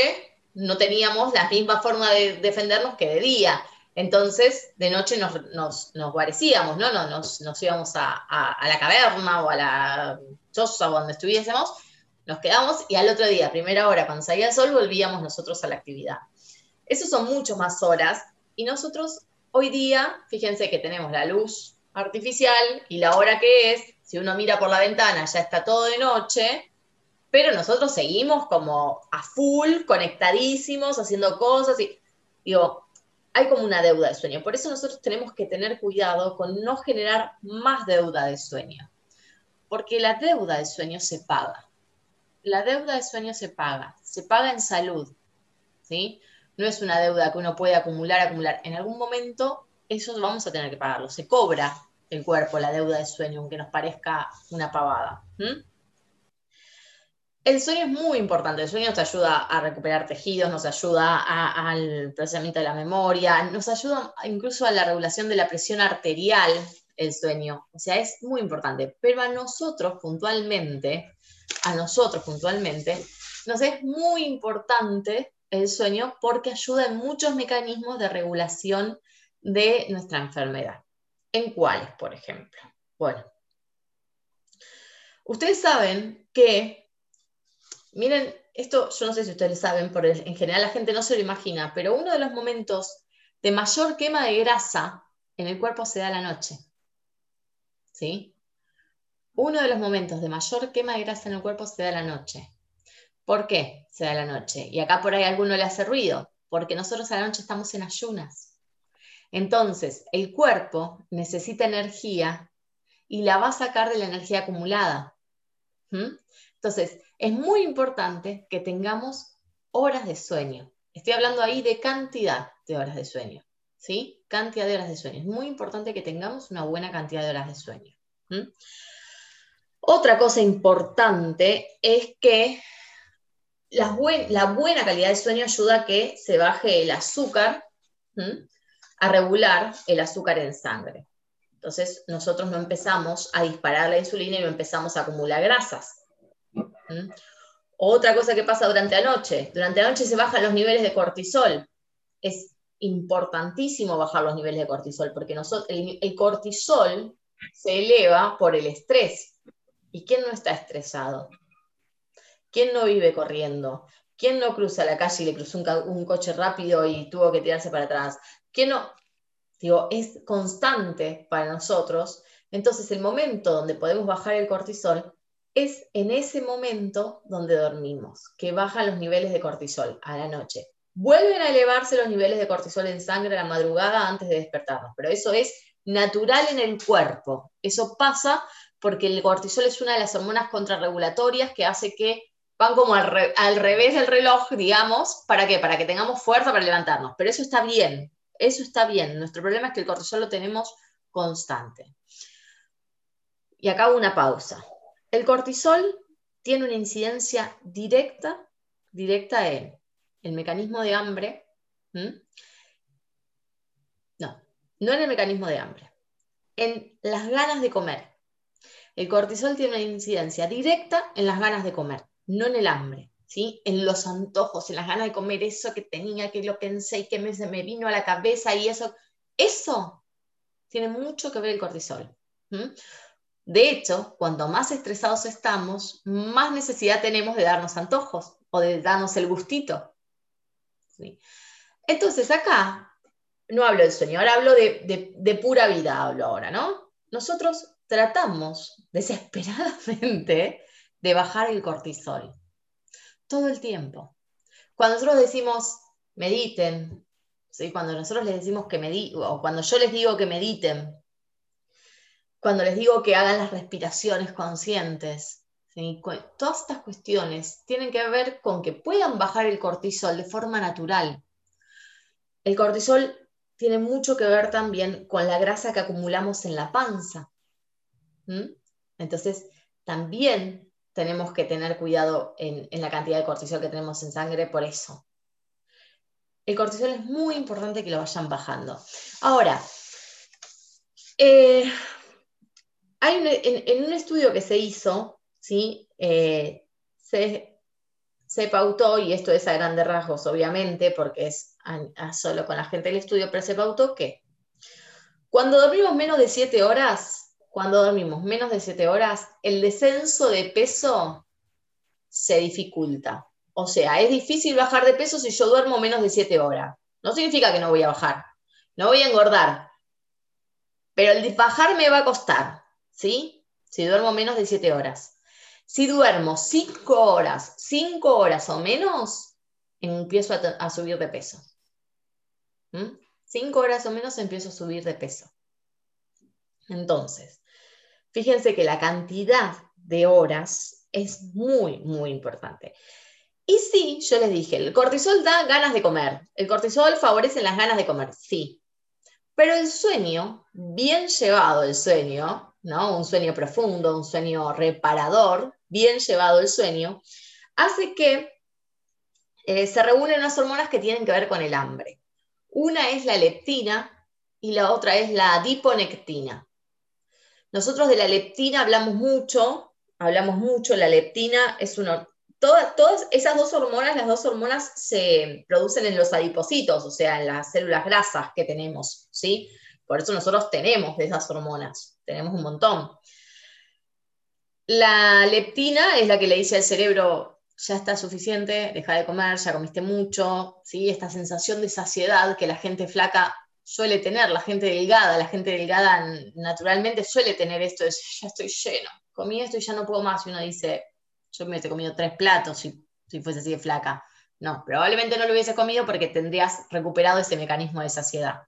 no teníamos la misma forma de defendernos que de día. Entonces, de noche nos, nos, nos guarecíamos, ¿no? Nos, nos íbamos a, la caverna o a la choza o donde estuviésemos, nos quedamos y al otro día, primera hora, cuando salía el sol, volvíamos nosotros a la actividad. Eso son muchas más horas y nosotros hoy día, fíjense que tenemos la luz artificial y la hora que es, si uno mira por la ventana ya está todo de noche, pero nosotros seguimos como a full, conectadísimos, haciendo cosas y digo, hay como una deuda de sueño. Por eso nosotros tenemos que tener cuidado con no generar más deuda de sueño, porque la deuda de sueño se paga. La deuda de sueño se paga, se paga en salud, ¿sí? No es una deuda que uno puede acumular, acumular. En algún momento eso vamos a tener que pagarlo. Se cobra el cuerpo la deuda de sueño, aunque nos parezca una pavada. El sueño es muy importante, el sueño nos ayuda a recuperar tejidos, nos ayuda al procesamiento de la memoria, nos ayuda incluso a la regulación de la presión arterial, el sueño. O sea, es muy importante. Pero a nosotros puntualmente, a nosotros puntualmente, nos es muy importante el sueño porque ayuda en muchos mecanismos de regulación de nuestra enfermedad. ¿En cuáles, por ejemplo? Bueno, ustedes saben que Miren, esto yo no sé si ustedes saben, pero en general la gente no se lo imagina, pero uno de los momentos de mayor quema de grasa en el cuerpo se da la noche. ¿Sí? Uno de los momentos de mayor quema de grasa en el cuerpo se da la noche. ¿Por qué se da la noche? Y acá por ahí a alguno le hace ruido, porque nosotros a la noche estamos en ayunas. Entonces, el cuerpo necesita energía y la va a sacar de la energía acumulada. ¿Mm? Entonces, es muy importante que tengamos horas de sueño. Estoy hablando ahí de cantidad de horas de sueño, ¿sí? Cantidad de horas de sueño. Es muy importante que tengamos una buena cantidad de horas de sueño. Otra cosa importante es que la, buena calidad de sueño ayuda a que se baje el azúcar, a regular el azúcar en sangre. Entonces, nosotros no empezamos a disparar la insulina y no empezamos a acumular grasas. Otra cosa que pasa durante la noche, durante la noche se bajan los niveles de cortisol. Es importantísimo bajar los niveles de cortisol, porque nosotros, el, cortisol se eleva por el estrés. ¿Y quién no está estresado? ¿Quién no vive corriendo? ¿Quién no cruza la calle y le cruzó un, coche rápido y tuvo que tirarse para atrás? ¿Quién no? Digo, es constante para nosotros. Entonces, el momento donde podemos bajar el cortisol es en ese momento donde dormimos, que bajan los niveles de cortisol a la noche. Vuelven a elevarse los niveles de cortisol en sangre a la madrugada antes de despertarnos, pero eso es natural en el cuerpo. Eso pasa porque el cortisol es una de las hormonas contrarregulatorias que hace que van como al, revés del reloj, digamos, ¿para qué? Para que tengamos fuerza para levantarnos. Pero eso está bien, eso está bien. Nuestro problema es que el cortisol lo tenemos constante. Y acá una pausa. El cortisol tiene una incidencia directa, directa en el mecanismo de hambre. No, no en el mecanismo de hambre, en las ganas de comer. El cortisol tiene una incidencia directa en las ganas de comer, no en el hambre, ¿sí? en los antojos, en las ganas de comer eso que tenía, que lo pensé y que me, se me vino a la cabeza y eso. Eso tiene mucho que ver el cortisol. De hecho, cuanto más estresados estamos, más necesidad tenemos de darnos antojos o de darnos el gustito. Entonces, acá no hablo del sueño, ahora hablo de, de pura vida, hablo ahora, ¿no? Nosotros tratamos desesperadamente de bajar el cortisol todo el tiempo. Cuando nosotros decimos mediten, ¿sí? cuando nosotros les decimos que mediten, o cuando yo les digo que mediten, cuando les digo que hagan las respiraciones conscientes, todas estas cuestiones tienen que ver con que puedan bajar el cortisol de forma natural. El cortisol tiene mucho que ver también con la grasa que acumulamos en la panza. Entonces, también tenemos que tener cuidado en, la cantidad de cortisol que tenemos en sangre por eso. El cortisol es muy importante que lo vayan bajando. Ahora, eh, hay en, un estudio que se hizo, ¿sí? Eh, se, se, pautó, y esto es a grandes rasgos, obviamente, porque es solo con la gente del estudio, pero se pautó que cuando dormimos menos de 7 horas, cuando dormimos menos de 7 horas, el descenso de peso se dificulta. O sea, es difícil bajar de peso si yo duermo menos de 7 horas. No significa que no voy a bajar, no voy a engordar, pero el bajar me va a costar, ¿sí? Si duermo menos de 7 horas. Si duermo 5 horas, 5 horas o menos, empiezo a, subir de peso. 5 horas o menos empiezo a subir de peso. Entonces, Fíjense que la cantidad de horas es muy, muy importante. Y sí, yo les dije, el cortisol da ganas de comer. El cortisol favorece las ganas de comer, sí. Pero el sueño, bien llevado el sueño, ¿no? Un sueño profundo, un sueño reparador, bien llevado el sueño, hace que eh, se reúnen unas hormonas que tienen que ver con el hambre. Una es la leptina y la otra es la adiponectina. Nosotros de la leptina hablamos mucho, hablamos mucho, la leptina es todas, todas esas dos hormonas, las dos hormonas se producen en los adipocitos, o sea, en las células grasas que tenemos, ¿sí? Por eso nosotros tenemos de esas hormonas, tenemos un montón. La leptina es la que le dice al cerebro, ya está suficiente, deja de comer, ya comiste mucho, ¿sí? Esta sensación de saciedad que la gente flaca suele tener, la gente delgada, la gente delgada naturalmente suele tener esto de ya estoy lleno, comí esto y ya no puedo más. Y uno dice, yo me he comido tres platos si, si fuese así de flaca. No, probablemente no lo hubiese comido porque tendrías recuperado ese mecanismo de saciedad.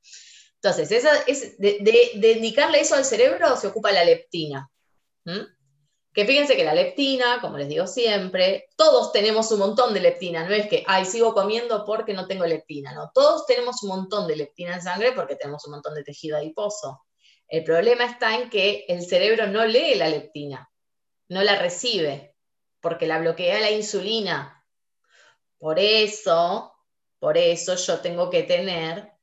Entonces, es de, indicarle eso al cerebro se ocupa la leptina. Que fíjense que la leptina, como les digo siempre, todos tenemos un montón de leptina, no es que, ay, sigo comiendo porque no tengo leptina, no, todos tenemos un montón de leptina en sangre porque tenemos un montón de tejido adiposo. El problema está en que el cerebro no lee la leptina, no la recibe, porque la bloquea la insulina. Por eso, por eso yo tengo que tener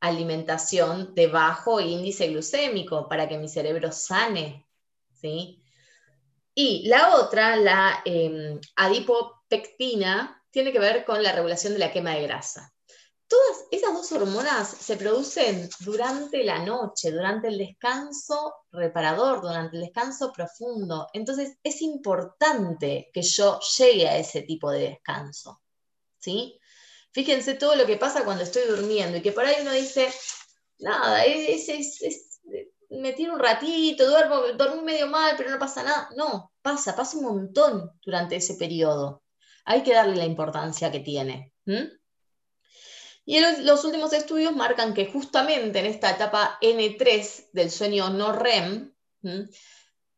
alimentación de bajo índice glucémico para que mi cerebro sane, ¿sí? Y la otra, la em, adipopectina, tiene que ver con la regulación de la quema de grasa. Todas esas dos hormonas se producen durante la noche, durante el descanso reparador, durante el descanso profundo. Entonces es importante que yo llegue a ese tipo de descanso. ¿sí? Fíjense todo lo que pasa cuando estoy durmiendo y que por ahí uno dice, nada, es, me tiro un ratito, duermo, dormí medio mal, pero no pasa nada. No, pasa, pasa un montón durante ese periodo. Hay que darle la importancia que tiene. Y los últimos estudios marcan que justamente en esta etapa N3 del sueño no REM,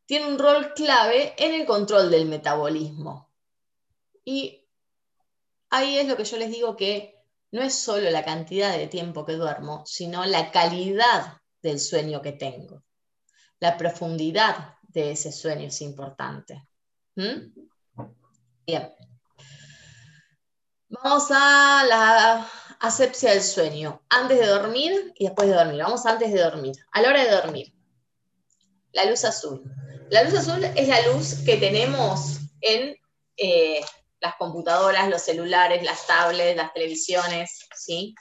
tiene un rol clave en el control del metabolismo. Y ahí es lo que yo les digo que no es solo la cantidad de tiempo que duermo, sino la calidad del sueño que tengo. La profundidad de ese sueño es importante. ¿Mm? Bien. Vamos a la asepsia del sueño, antes de dormir y después de dormir. Vamos antes de dormir, a la hora de dormir. La luz azul. La luz azul es la luz que tenemos en eh, las computadoras, los celulares, las tablets, las televisiones, ¿sí?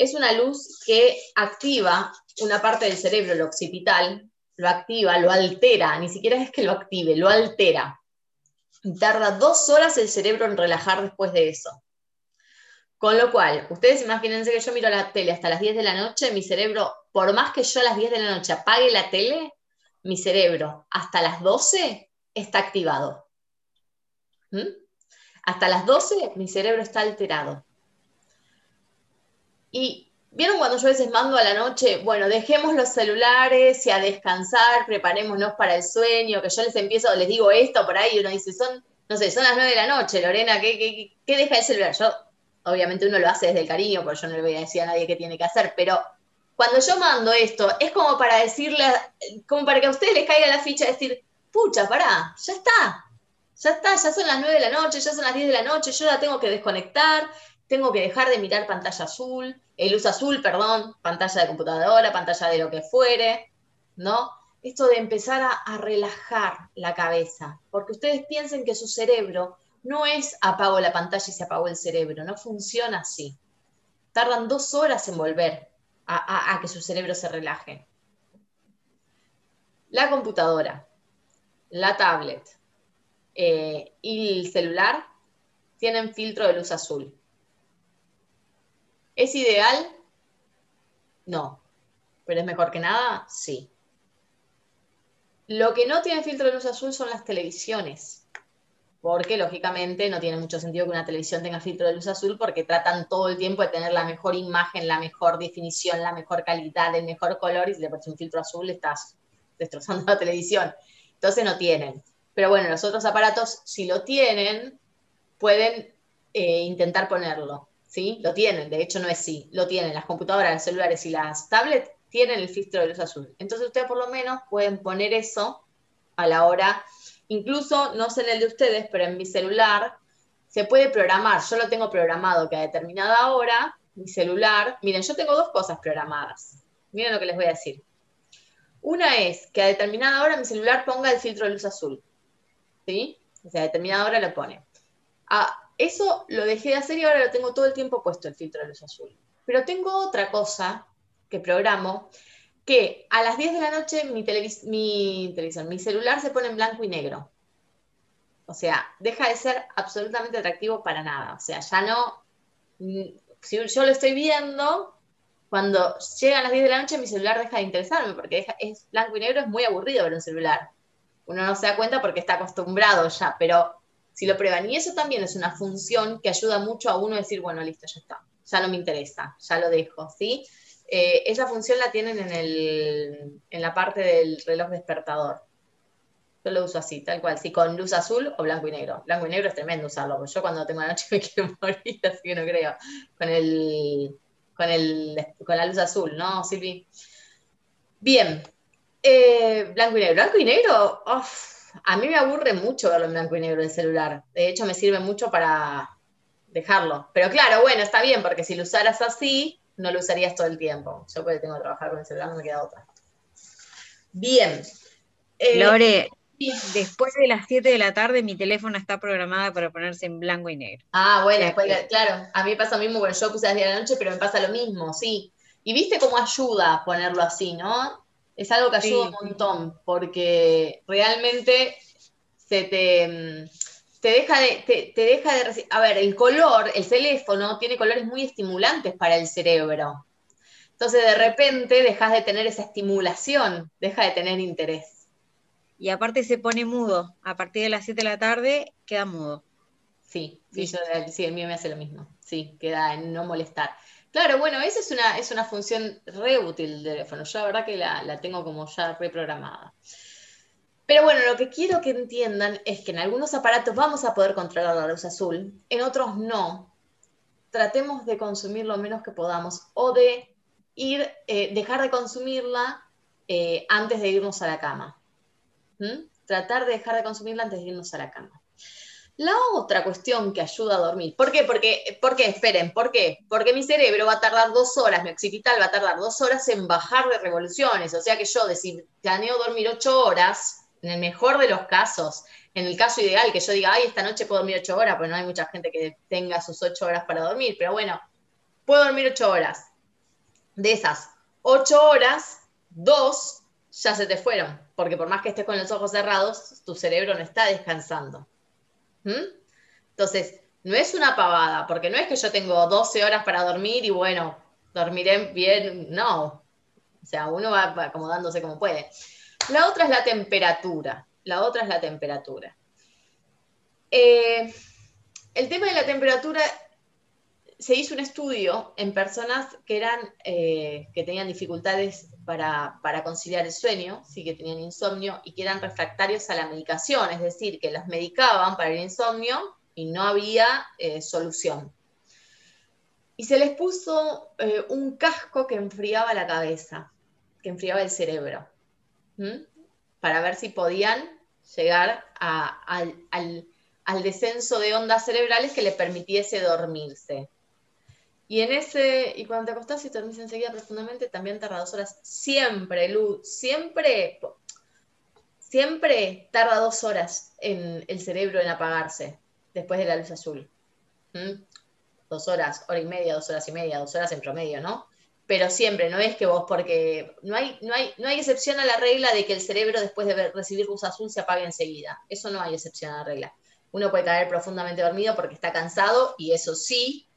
Es una luz que activa una parte del cerebro, el occipital, lo activa, lo altera, ni siquiera es que lo active, lo altera. Tarda dos horas el cerebro en relajar después de eso. Con lo cual, ustedes imagínense que yo miro la tele hasta las 10 de la noche, mi cerebro, por más que yo a las 10 de la noche apague la tele, mi cerebro hasta las 12 está activado. ¿Mm? Hasta las 12 mi cerebro está alterado. Y vieron cuando yo a veces mando a la noche, bueno, dejemos los celulares y a descansar, preparémonos para el sueño, que yo les empiezo, les digo esto por ahí, y uno dice, son, no sé, son las nueve de la noche, Lorena, ¿qué, qué, deja el celular? Yo obviamente uno lo hace desde el cariño, porque yo no le voy a decir a nadie qué tiene que hacer, pero cuando yo mando esto, es como para decirle, como para que a ustedes les caiga la ficha, decir, pucha, pará, ya está, ya está, ya son las 9 de la noche, ya son las 10 de la noche, yo la tengo que desconectar, tengo que dejar de mirar pantalla azul, el luz azul, perdón, pantalla de computadora, pantalla de lo que fuere, ¿no? Esto de empezar a, a relajar la cabeza, porque ustedes piensen que su cerebro no es apago la pantalla y se apagó el cerebro, no funciona así. Tardan dos horas en volver a, que su cerebro se relaje. La computadora, la tablet eh, y el celular tienen filtro de luz azul. ¿Es ideal? No. ¿Pero es mejor que nada? Sí. Lo que no tiene filtro de luz azul son las televisiones porque lógicamente no tiene mucho sentido que una televisión tenga filtro de luz azul porque tratan todo el tiempo de tener la mejor imagen, la mejor definición, la mejor calidad, el mejor color y si le pones un filtro azul estás destrozando la televisión. Entonces no tienen. Pero bueno, los otros aparatos, si lo tienen, pueden eh, intentar ponerlo. ¿Sí? Lo tienen, de hecho no es sí, lo tienen. Las computadoras, los celulares y las tablets tienen el filtro de luz azul. Entonces ustedes por lo menos pueden poner eso a la hora Incluso, no sé en el de ustedes, pero en mi celular se puede programar. Yo lo tengo programado que a determinada hora, mi celular, miren, yo tengo dos cosas programadas. Miren lo que les voy a decir. Una es que a determinada hora mi celular ponga el filtro de luz azul. ¿Sí? O sea, a determinada hora lo pone. Ah, eso lo dejé de hacer y ahora lo tengo todo el tiempo puesto el filtro de luz azul. Pero tengo otra cosa que programo, que a las 10 de la noche mi, televisión, mi celular se pone en blanco y negro. O sea, deja de ser absolutamente atractivo para nada. O sea, ya no, mm, si yo lo estoy viendo, cuando llegan las 10 de la noche mi celular deja de interesarme porque es blanco y negro, es muy aburrido ver un celular. Uno no se da cuenta porque está acostumbrado ya, pero si lo prueban, y eso también es una función que ayuda mucho a uno a decir, bueno, listo, ya está, ya no me interesa, ya lo dejo, ¿sí? Eh, esa función la tienen en, el, en la parte del reloj despertador. Yo lo uso así, tal cual, sí, con luz azul o blanco y negro. Blanco y negro es tremendo usarlo, porque yo cuando tengo la noche me quiero morir, así que no creo. Con el, con el, con la luz azul, ¿no, Silvi? Bien, eh, blanco y negro. Blanco y negro, a mí me aburre mucho verlo en blanco y negro el celular. De hecho, me sirve mucho para dejarlo. Pero claro, bueno, está bien, porque si lo usaras así, no lo usarías todo el tiempo. Yo porque tengo que trabajar con el celular, no me queda otra. Bien. Eh, Lore, después de las 7 de la tarde mi teléfono está programado para ponerse en blanco y negro. Ah, bueno, claro, a mí me pasa lo mismo, bueno, yo puse las 10 de la noche, pero me pasa lo mismo, sí. Y viste cómo ayuda ponerlo así, ¿no? Es algo que ayuda un montón, porque realmente se te mm, te deja de, te, deja de A ver, el color, el teléfono tiene colores muy estimulantes para el cerebro. Entonces de repente dejas de tener esa estimulación, deja de tener interés. Y aparte se pone mudo. A partir de las 7 de la tarde queda mudo. Sí, sí, el mío me hace lo mismo. Sí, queda en no molestar. Claro, bueno, esa es una, es una función re útil del teléfono. Yo la verdad que la, la tengo como ya reprogramada. Pero bueno, lo que quiero que entiendan es que en algunos aparatos vamos a poder controlar la luz azul, en otros no. Tratemos de consumir lo menos que podamos o de ir, eh, dejar de consumirla eh, antes de irnos a la cama. ¿Mm? Tratar de dejar de consumirla antes de irnos a la cama. La otra cuestión que ayuda a dormir, ¿por qué? Porque, ¿por qué? Esperen, ¿por qué? Porque mi cerebro va a tardar dos horas, mi occipital va a tardar dos horas en bajar de revoluciones, o sea que yo, si planeo dormir ocho horas, en el mejor de los casos, en el caso ideal, que yo diga, ay, esta noche puedo dormir ocho horas, pues no hay mucha gente que tenga sus ocho horas para dormir, pero bueno, puedo dormir ocho horas. De esas ocho horas, dos ya se te fueron, porque por más que estés con los ojos cerrados, tu cerebro no está descansando. ¿Mm? Entonces, no es una pavada, porque no es que yo tengo 12 horas para dormir y bueno, dormiré bien, no. O sea, uno va acomodándose como puede. La otra es la temperatura. La otra es la temperatura. Eh, el tema de la temperatura, se hizo un estudio en personas que, eran, eh, que tenían dificultades para, conciliar el sueño, sí que tenían insomnio y que eran refractarios a la medicación, es decir, que los medicaban para el insomnio y no había eh, solución. y se les puso eh, un casco que enfriaba la cabeza, que enfriaba el cerebro, para ver si podían llegar al, descenso de ondas cerebrales que le permitiese dormirse. Y en ese, y cuando te acostás y dormís enseguida profundamente, también tarda dos horas. Siempre, luz, siempre, siempre tarda dos horas en el cerebro en apagarse después de la luz azul. ¿Mm? Dos horas, hora y media, dos horas y media, dos horas en promedio, ¿no? Pero siempre, no es que vos, porque no hay, no hay, no hay excepción a la regla de que el cerebro después de recibir luz azul se apague enseguida. Eso no hay excepción a la regla. Uno puede caer profundamente dormido porque está cansado y eso sí,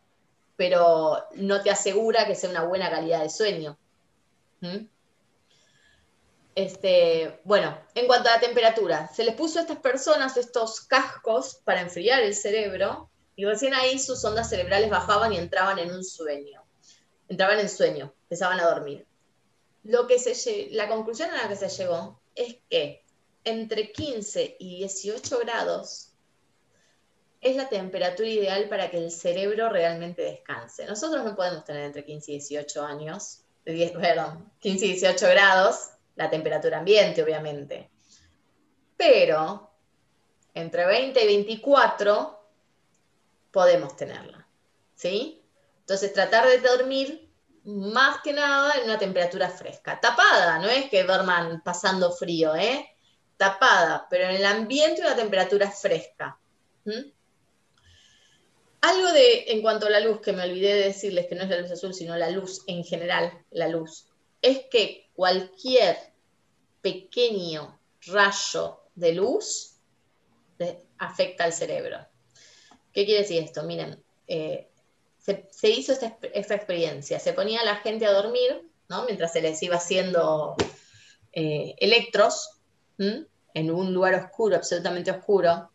pero no te asegura que sea una buena calidad de sueño. ¿Mm? Este, bueno, en cuanto a la temperatura, se les puso a estas personas estos cascos para enfriar el cerebro y recién ahí sus ondas cerebrales bajaban y entraban en un sueño. Entraban en sueño, empezaban a dormir. Lo que se, la conclusión a la que se llegó es que entre 15 y 18 grados es la temperatura ideal para que el cerebro realmente descanse. Nosotros no podemos tener entre 15 y 18 años, perdón, 15 y 18 grados, la temperatura ambiente, obviamente. Pero entre 20 y 24 podemos tenerla. ¿Sí? Entonces, tratar de dormir más que nada en una temperatura fresca. Tapada, no es que duerman pasando frío, ¿eh? Tapada, pero en el ambiente una temperatura fresca. Algo de, en cuanto a la luz, que me olvidé de decirles que no es la luz azul, sino la luz en general, la luz, es que cualquier pequeño rayo de luz afecta al cerebro. ¿Qué quiere decir esto? Miren, eh, se, hizo esta, experiencia, se ponía a la gente a dormir, ¿no? mientras se les iba haciendo eh, electros, en un lugar oscuro, absolutamente oscuro,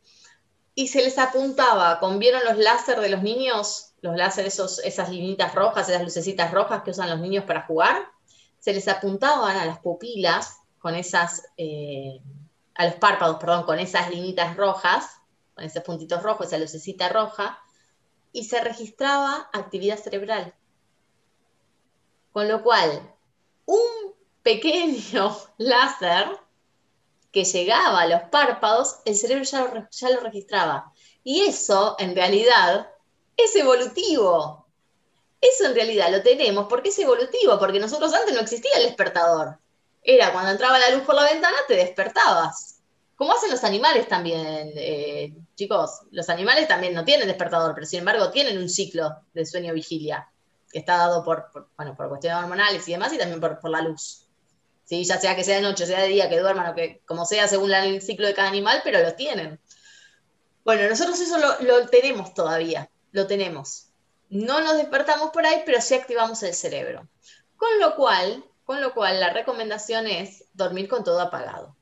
y se les apuntaba, con vieron los láser de los niños, los láser, esos, esas linitas rojas, esas lucecitas rojas que usan los niños para jugar, se les apuntaban a las pupilas con esas, eh, a los párpados, perdón, con esas linitas rojas, con esos puntitos rojos, esa lucecita roja, y se registraba actividad cerebral. Con lo cual, un pequeño láser que llegaba a los párpados, el cerebro ya lo, ya lo registraba. Y eso, en realidad, es evolutivo. Eso en realidad lo tenemos porque es evolutivo, porque nosotros antes no existía el despertador. Era cuando entraba la luz por la ventana, te despertabas. Como hacen los animales también, eh, chicos. Los animales también no tienen despertador, pero sin embargo tienen un ciclo de sueño-vigilia, que está dado por, bueno, por cuestiones hormonales y demás, y también por, por la luz. ¿Sí? ya sea que sea de noche, sea de día, que duerman o que como sea según el ciclo de cada animal, pero lo tienen. Bueno, nosotros eso lo, tenemos todavía, lo tenemos. No nos despertamos por ahí, pero sí activamos el cerebro. Con lo cual, con lo cual la recomendación es dormir con todo apagado.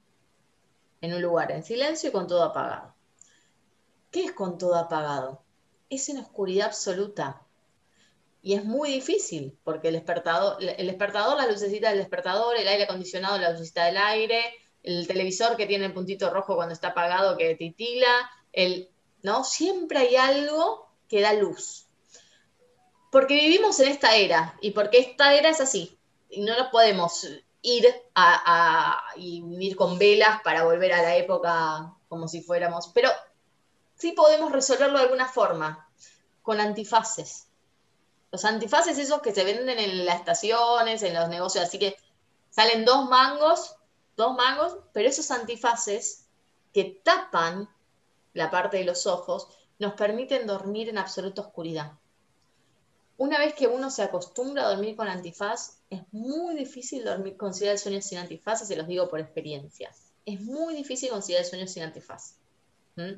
En un lugar en silencio y con todo apagado. ¿Qué es con todo apagado? Es en oscuridad absoluta. Y es muy difícil, porque el despertador, el despertador, la lucecita del despertador, el aire acondicionado, la lucecita del aire, el televisor que tiene el puntito rojo cuando está apagado que titila, el, ¿no? Siempre hay algo que da luz. Porque vivimos en esta era, y porque esta era es así, y no nos podemos ir a, y vivir con velas para volver a la época como si fuéramos, pero sí podemos resolverlo de alguna forma, con antifaces los antifaces esos que se venden en las estaciones, en los negocios, así que salen dos mangos, dos mangos, pero esos antifaces que tapan la parte de los ojos nos permiten dormir en absoluta oscuridad. Una vez que uno se acostumbra a dormir con antifaz, es muy difícil dormir, conciliar el sueño sin antifaz, y se los digo por experiencia. Es muy difícil conciliar el sueño sin antifaz. ¿Mm?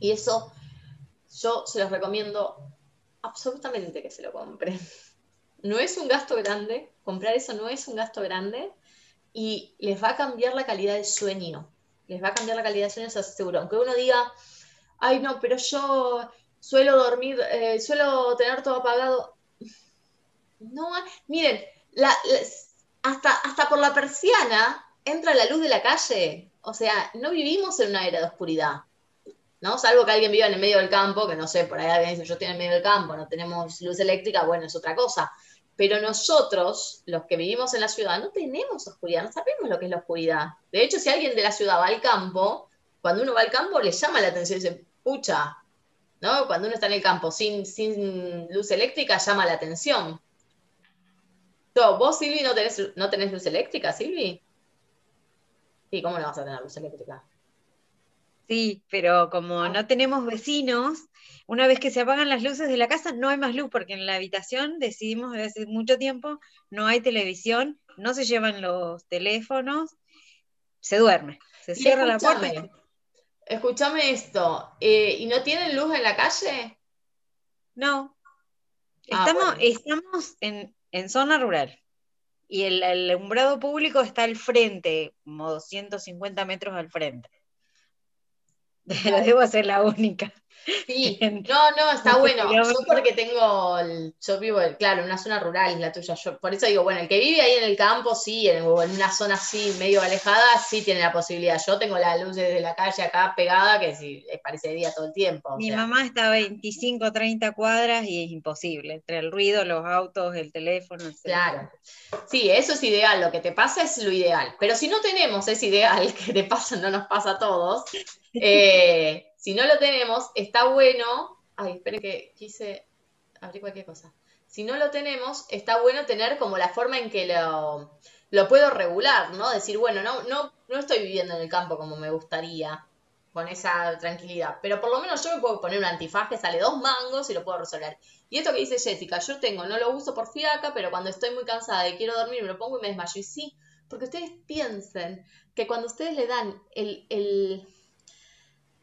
Y eso yo se los recomiendo absolutamente que se lo compren. No es un gasto grande, comprar eso no es un gasto grande y les va a cambiar la calidad de sueño. Les va a cambiar la calidad de sueño, se aseguro. Aunque uno diga, ay no, pero yo suelo dormir, eh, suelo tener todo apagado. No, miren, hasta, hasta por la persiana entra la luz de la calle. O sea, no vivimos en una era de oscuridad. ¿No? Salvo que alguien viva en el medio del campo, que no sé, por ahí alguien dice, yo estoy en el medio del campo, no tenemos luz eléctrica, bueno, es otra cosa. Pero nosotros, los que vivimos en la ciudad, no tenemos oscuridad, no sabemos lo que es la oscuridad. De hecho, si alguien de la ciudad va al campo, cuando uno va al campo le llama la atención dice, pucha, ¿no? Cuando uno está en el campo sin, sin luz eléctrica, llama la atención. ¿Vos, Silvi, no tenés, no tenés luz eléctrica, Silvi? ¿Y cómo no vas a tener luz eléctrica? Sí, pero como no tenemos vecinos, una vez que se apagan las luces de la casa, no hay más luz, porque en la habitación decidimos desde hace mucho tiempo, no hay televisión, no se llevan los teléfonos, se duerme, se cierra la puerta. Escúchame esto, eh, ¿y no tienen luz en la calle? No. Ah, estamos, estamos en, zona rural y el alumbrado público está al frente, como 250 metros al frente. debo ser la única. Sí, no, no, está bueno. Yo porque tengo, el, yo vivo, claro, en una zona rural, es la tuya. Yo, por eso digo, bueno, el que vive ahí en el campo, sí, en, una zona así medio alejada, sí tiene la posibilidad. Yo tengo la luz desde la calle acá pegada, que sí, parece día todo el tiempo. Mi mamá está a 25, 30 cuadras y es imposible, entre el ruido, los autos, el teléfono. Claro. Sí, eso es ideal, lo que te pasa es lo ideal. Pero si no tenemos ese ideal que te pasa, no nos pasa a todos, eh, si no lo tenemos, está bueno. Ay, esperen que quise abrir cualquier cosa. Si no lo tenemos, está bueno tener como la forma en que lo, lo puedo regular, ¿no? Decir, bueno, no, no, no estoy viviendo en el campo como me gustaría, con esa tranquilidad. Pero por lo menos yo me puedo poner un antifaz que sale dos mangos y lo puedo resolver. Y esto que dice Jessica, yo tengo, no lo uso por fiaca, pero cuando estoy muy cansada y quiero dormir me lo pongo y me desmayo. Y sí, porque ustedes piensen que cuando ustedes le dan el, el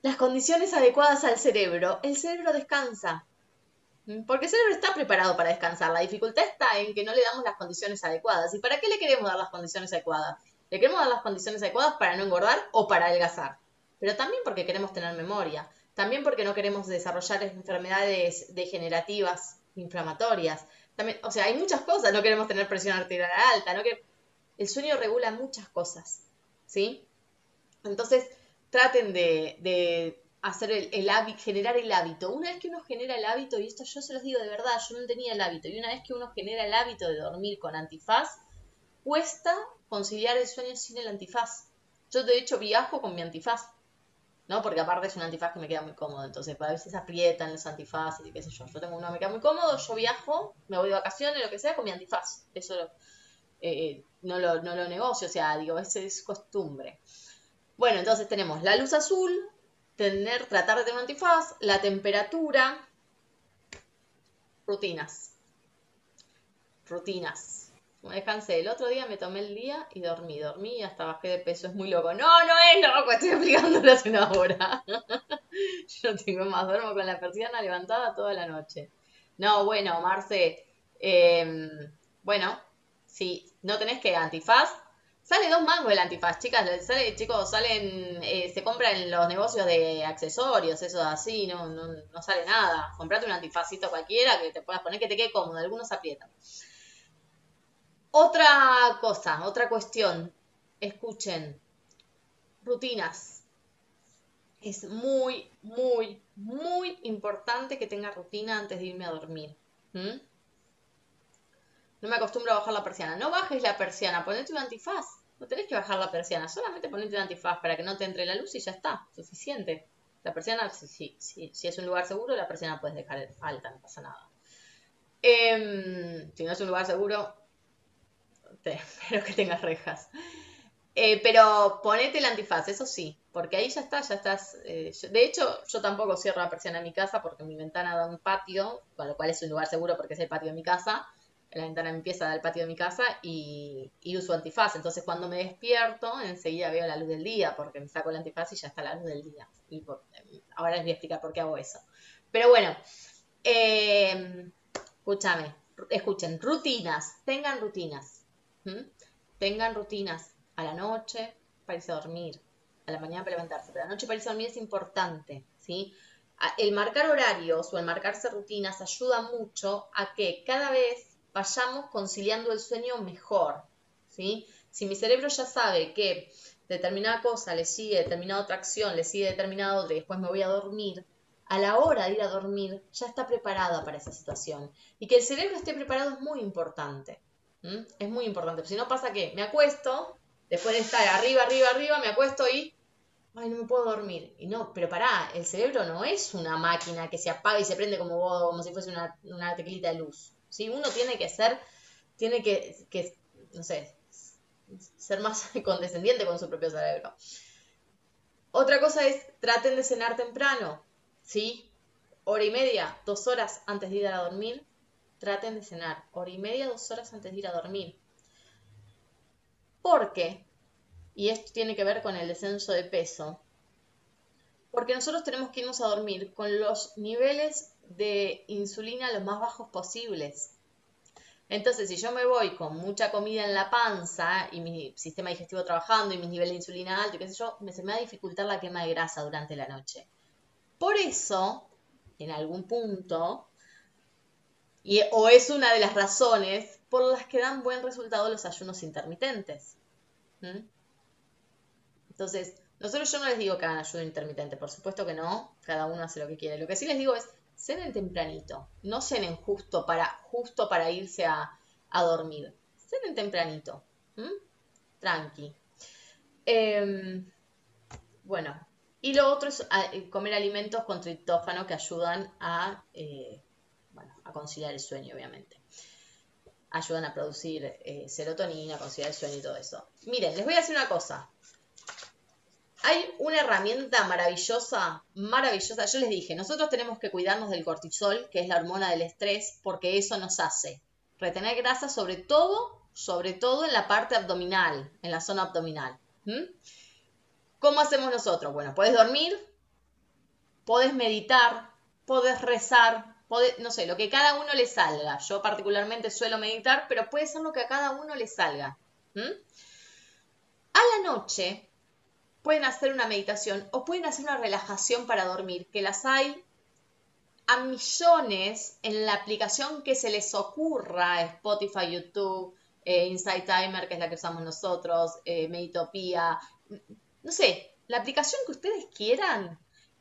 las condiciones adecuadas al cerebro, el cerebro descansa. ¿Mm? Porque el cerebro está preparado para descansar. La dificultad está en que no le damos las condiciones adecuadas. ¿Y para qué le queremos dar las condiciones adecuadas? Le queremos dar las condiciones adecuadas para no engordar o para adelgazar. Pero también porque queremos tener memoria. También porque no queremos desarrollar enfermedades degenerativas, inflamatorias. También, o sea, hay muchas cosas. No queremos tener presión arterial alta. No que... El sueño regula muchas cosas. ¿Sí? Entonces, traten de, hacer el, hábito, generar el hábito. Una vez que uno genera el hábito, y esto yo se los digo de verdad, yo no tenía el hábito, y una vez que uno genera el hábito de dormir con antifaz, cuesta conciliar el sueño sin el antifaz. Yo de hecho viajo con mi antifaz, ¿no? Porque aparte es un antifaz que me queda muy cómodo, entonces a veces aprietan los antifaces y qué sé yo. Yo tengo uno que me queda muy cómodo, yo viajo, me voy de vacaciones, lo que sea, con mi antifaz. Eso eh, no, lo, no lo negocio, o sea, digo, esa es costumbre. Bueno, entonces tenemos la luz azul, tener, tratar de tener un antifaz, la temperatura, rutinas. Rutinas. Me descansé. El otro día me tomé el día y dormí. Dormí y hasta bajé de peso. Es muy loco. No, no es loco. Estoy explicándolo hace una hora. Yo no tengo más. Duermo con la persiana levantada toda la noche. No, bueno, Marce. Em, bueno, si no tenés que antifaz, Sale dos mangos el antifaz, chicas. Sale, chicos, salen, eh, se compra en los negocios de accesorios, eso así, no, no, no sale nada. Comprate un antifazito cualquiera que te puedas poner que te quede cómodo, algunos aprietan. Otra cosa, otra cuestión, escuchen, rutinas. Es muy, muy, muy importante que tenga rutina antes de irme a dormir. No me acostumbro a bajar la persiana. No bajes la persiana, ponete un antifaz. No tenés que bajar la persiana, solamente ponete un antifaz para que no te entre la luz y ya está, suficiente. La persiana, si, si es un lugar seguro, la persiana puedes dejar alta, no pasa nada. Em, si no es un lugar seguro, espero que tengas rejas. Eh, pero ponete el antifaz, eso sí, porque ahí ya está, ya estás. Eh, de hecho, yo tampoco cierro la persiana en mi casa porque mi ventana da un patio, con lo cual es un lugar seguro porque es el patio de mi casa la ventana empieza del patio de mi casa y, uso antifaz. Entonces cuando me despierto, enseguida veo la luz del día, porque me saco el antifaz y ya está la luz del día. Y ahora les voy a explicar por qué hago eso. Pero bueno, eh, escúchame, escuchen, rutinas, tengan rutinas. Tengan rutinas a la noche para irse a dormir, a la mañana para levantarse, pero a la noche para irse a dormir es importante, ¿sí? El marcar horarios o el marcarse rutinas ayuda mucho a que cada vez vayamos conciliando el sueño mejor, ¿sí? Si mi cerebro ya sabe que determinada cosa, le sigue determinada otra acción, le sigue determinada otra y después me voy a dormir, a la hora de ir a dormir ya está preparada para esa situación. Y que el cerebro esté preparado es muy importante. Es muy importante. Si no pasa que me acuesto, después de estar arriba, arriba, arriba, me acuesto y ay, no me puedo dormir. Y no, pero pará, el cerebro no es una máquina que se apaga y se prende como como si fuese una, una teclita de luz. ¿Sí? Uno tiene que ser, tiene que, que, no sé, ser más condescendiente con su propio cerebro. Otra cosa es, traten de cenar temprano, ¿sí? Hora y media, dos horas antes de ir a dormir, traten de cenar. Hora y media, dos horas antes de ir a dormir. ¿Por qué? y esto tiene que ver con el descenso de peso, porque nosotros tenemos que irnos a dormir con los niveles de insulina los más bajos posibles. Entonces, si yo me voy con mucha comida en la panza y mi sistema digestivo trabajando y mis niveles de insulina alto y qué sé yo, me, se me va a dificultar la quema de grasa durante la noche. Por eso, en algún punto, y, o es una de las razones por las que dan buen resultado los ayunos intermitentes. Entonces, nosotros yo no les digo que hagan ayuno intermitente, por supuesto que no, cada uno hace lo que quiere. Lo que sí les digo es, cenen tempranito, no cenen justo para, justo para irse a, dormir. Cenen tempranito, tranqui. Em, bueno, y lo otro es ah, eh, comer alimentos con triptófano que ayudan a, eh, a conciliar el sueño, obviamente. Ayudan a producir eh, serotonina, a conciliar el sueño y todo eso. Miren, les voy a decir una cosa. Hay una herramienta maravillosa, maravillosa. Yo les dije, nosotros tenemos que cuidarnos del cortisol, que es la hormona del estrés, porque eso nos hace retener grasa, sobre todo, sobre todo en la parte abdominal, en la zona abdominal. ¿Cómo hacemos nosotros? Bueno, puedes dormir, puedes meditar, puedes rezar, no sé, lo que cada uno le salga. Yo particularmente suelo meditar, pero puede ser lo que a cada uno le salga. A la noche, pueden hacer una meditación o pueden hacer una relajación para dormir, que las hay a millones en la aplicación que se les ocurra, Spotify, YouTube, eh, Insight Timer, que es la que usamos nosotros, eh, Meditopía, no sé, la aplicación que ustedes quieran,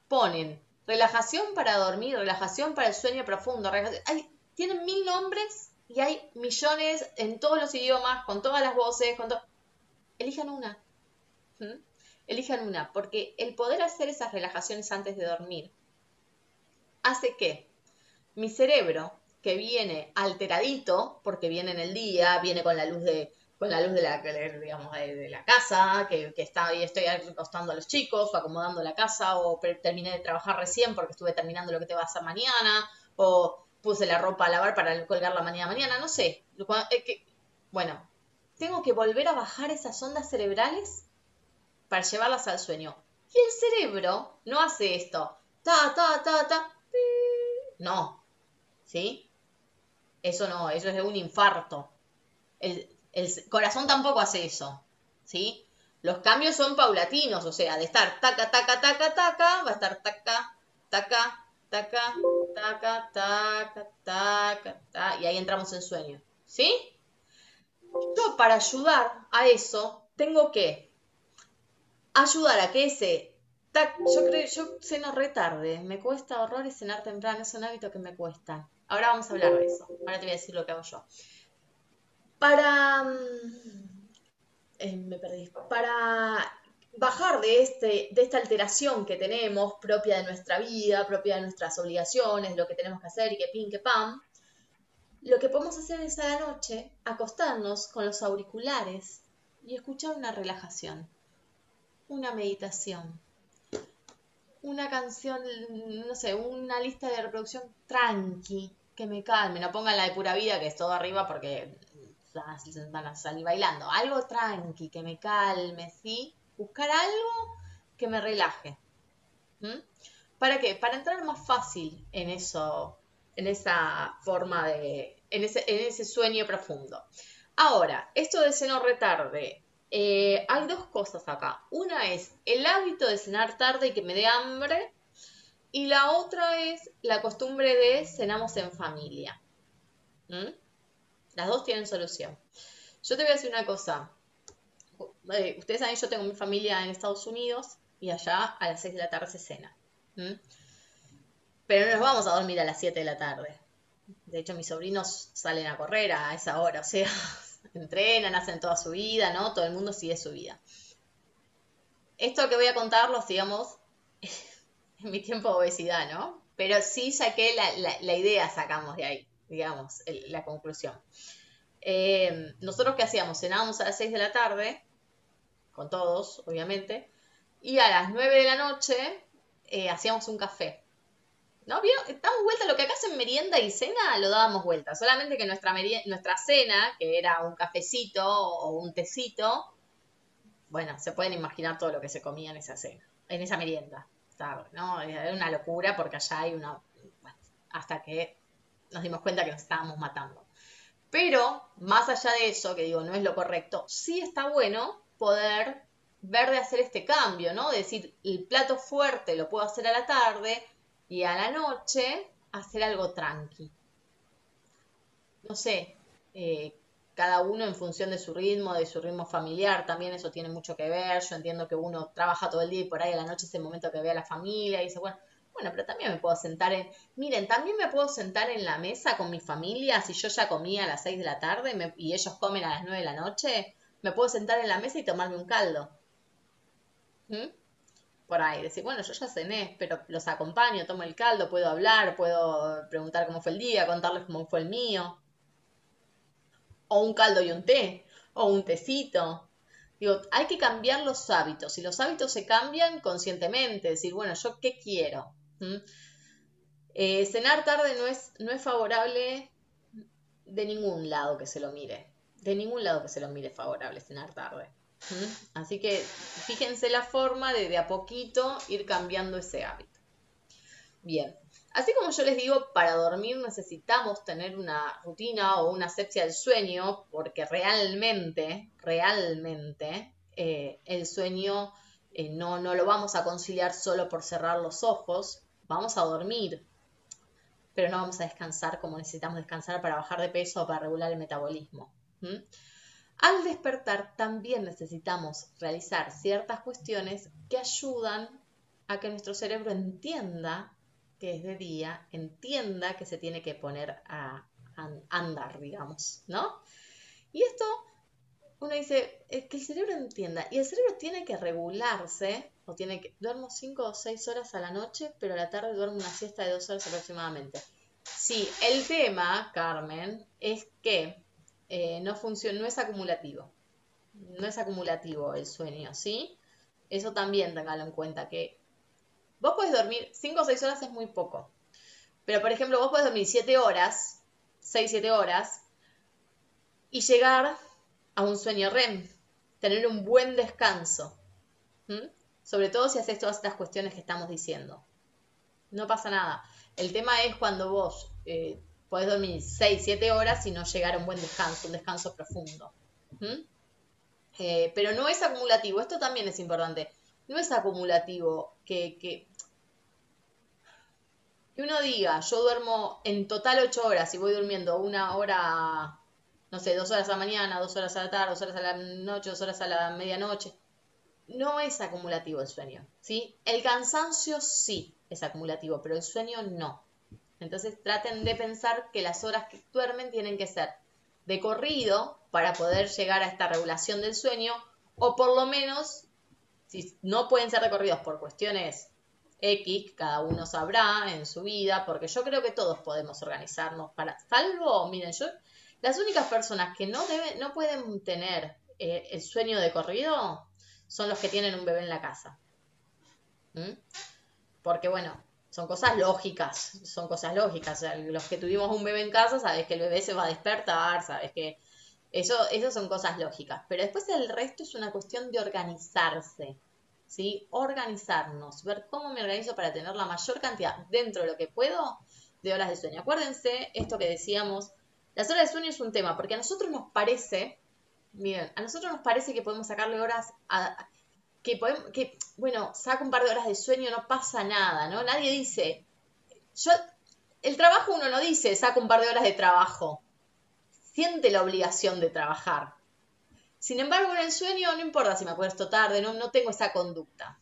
ponen relajación para dormir, relajación para el sueño profundo, hay, tienen mil nombres y hay millones en todos los idiomas, con todas las voces, con Elijan una. ¿Mm? Elijan una, porque el poder hacer esas relajaciones antes de dormir hace que mi cerebro, que viene alteradito, porque viene en el día, viene con la luz de, con la luz de la, casa, que, está ahí, estoy acostando a los chicos, o acomodando la casa, o terminé de trabajar recién porque estuve terminando lo que te va a hacer mañana, o puse la ropa a lavar para colgarla mañana mañana, no sé. Bueno, tengo que volver a bajar esas ondas cerebrales para llevarlas al sueño. Y el cerebro no hace esto. Ta, ta, ta, ta. No. ¿Sí? Eso no, eso es un infarto. El, corazón tampoco hace eso. ¿Sí? Los cambios son paulatinos, o sea, de estar taca, taca, taca, taca, va a estar taca, taca, taca, taca, taca, taca, taca, y ahí entramos en sueño. ¿Sí? Yo para ayudar a eso tengo que ayudar a que ese yo creo, yo ceno re tarde, me cuesta horrores cenar temprano, es un hábito que me cuesta. Ahora vamos a hablar de eso, ahora te voy a decir lo que hago yo. Para, mm, eh, me perdí, para bajar de, este, de esta alteración que tenemos propia de nuestra vida, propia de nuestras obligaciones, lo que tenemos que hacer y que pin, que pam, lo que podemos hacer es a la noche acostarnos con los auriculares y escuchar una relajación una meditación, una canción, no sé, una lista de reproducción tranqui, que me calme, no pongan la de pura vida, que es todo arriba porque van a salir bailando, algo tranqui, que me calme, ¿sí? Buscar algo que me relaje. ¿Para qué? Para entrar más fácil en eso, en esa forma de, en ese, en ese sueño profundo. Ahora, esto de seno retarde, eh, hay dos cosas acá. Una es el hábito de cenar tarde y que me dé hambre. Y la otra es la costumbre de cenamos en familia. ¿Mm? Las dos tienen solución. Yo te voy a decir una cosa. eh, ustedes saben, yo tengo mi familia en Estados Unidos y allá a las 6 de la tarde se cena. Pero no nos vamos a dormir a las 7 de la tarde. De hecho, mis sobrinos salen a correr a esa hora, o sea, entrenan, hacen toda su vida, ¿no? Todo el mundo sigue su vida. Esto que voy a contarlos, digamos, en mi tiempo de obesidad, ¿no? Pero sí saqué la, idea, sacamos de ahí, digamos, la conclusión. Eh, nosotros qué hacíamos? Cenábamos a las 6 de la tarde, con todos, obviamente, y a las 9 de la noche eh, hacíamos un café. ¿No? Damos vuelta, lo que acá hacen merienda y cena lo dábamos vuelta, solamente que nuestra, nuestra cena, que era un cafecito o un tecito, bueno, se pueden imaginar todo lo que se comía en esa cena, en esa merienda. ¿no? Era una locura porque allá hay una... hasta que nos dimos cuenta que nos estábamos matando. Pero, más allá de eso, que digo, no es lo correcto, sí está bueno poder ver de hacer este cambio, ¿no? decir, el plato fuerte lo puedo hacer a la tarde y a la noche hacer algo tranqui. No sé, eh, cada uno en función de su ritmo, de su ritmo familiar, también eso tiene mucho que ver. Yo entiendo que uno trabaja todo el día y por ahí a la noche es el momento que ve a la familia y dice, bueno, bueno, pero también me puedo sentar en, miren, también me puedo sentar en la mesa con mi familia si yo ya comí a las 6 de la tarde y ellos comen a las 9 de la noche, me puedo sentar en la mesa y tomarme un caldo. ¿Mm? Por ahí, decir, bueno, yo ya cené, pero los acompaño, tomo el caldo, puedo hablar, puedo preguntar cómo fue el día, contarles cómo fue el mío o un caldo y un té, o un tecito. Digo, hay que cambiar los hábitos y los hábitos se cambian conscientemente, decir, bueno, ¿yo qué quiero? Eh, cenar tarde no es, no es favorable de ningún lado que se lo mire, de ningún lado que se lo mire favorable cenar tarde. ¿Mm? Así que fíjense la forma de de a poquito ir cambiando ese hábito. Bien, Así como yo les digo, para dormir necesitamos tener una rutina o una asepsia del sueño, porque realmente, realmente, eh, el sueño eh, no, no lo vamos a conciliar solo por cerrar los ojos, vamos a dormir, pero no vamos a descansar como necesitamos descansar para bajar de peso o para regular el metabolismo. Al despertar también necesitamos realizar ciertas cuestiones que ayudan a que nuestro cerebro entienda que es de día entienda que se tiene que poner a, andar, digamos, ¿no? Y esto, uno dice, es que el cerebro entienda, y el cerebro tiene que regularse, o tiene que, duermo 5 o 6 horas a la noche, pero a la tarde duermo una siesta de 2 horas aproximadamente. Sí, el tema, Carmen, es que eh, no funciona, no es acumulativo. No es acumulativo el sueño, ¿sí? Eso también téngalo en cuenta, que Vos podés dormir 5 o 6 horas es muy poco. Pero, por ejemplo, vos podés dormir 7 horas, 6, 7 horas, y llegar a un sueño REM, tener un buen descanso. Sobre todo si haces todas estas cuestiones que estamos diciendo. No pasa nada. El tema es cuando vos eh, podés dormir 6, 7 horas y no llegar a un buen descanso, un descanso profundo. Eh, pero no es acumulativo, esto también es importante. No es acumulativo que, que que uno diga, yo duermo en total ocho horas y voy durmiendo una hora, no sé, dos horas a la mañana, dos horas a la tarde, dos horas a la noche, dos horas a la medianoche, no es acumulativo el sueño, ¿sí? El cansancio sí es acumulativo, pero el sueño no. Entonces traten de pensar que las horas que duermen tienen que ser de corrido para poder llegar a esta regulación del sueño, o por lo menos, si no pueden ser recorridos por cuestiones X, cada uno sabrá en su vida, porque yo creo que todos podemos organizarnos para, salvo, miren, yo, las únicas personas que no deben, no pueden tener eh, el sueño de corrido son los que tienen un bebé en la casa. ¿Mm? Porque bueno, son cosas lógicas, son cosas lógicas. los que tuvimos un bebé en casa, sabes que el bebé se va a despertar, sabes que eso, eso son cosas lógicas. Pero después el resto es una cuestión de organizarse. ¿sí? Organizarnos, ver cómo me organizo para tener la mayor cantidad dentro de lo que puedo de horas de sueño. Acuérdense esto que decíamos, las horas de sueño es un tema, porque a nosotros nos parece, miren, a nosotros nos parece que podemos sacarle horas a, que podemos, bueno, saco un par de horas de sueño, no pasa nada, ¿no? Nadie dice, yo, el trabajo uno no dice, saco un par de horas de trabajo, siente la obligación de trabajar. Sin embargo, en el sueño no importa si me acuesto tarde, no, no tengo esa conducta.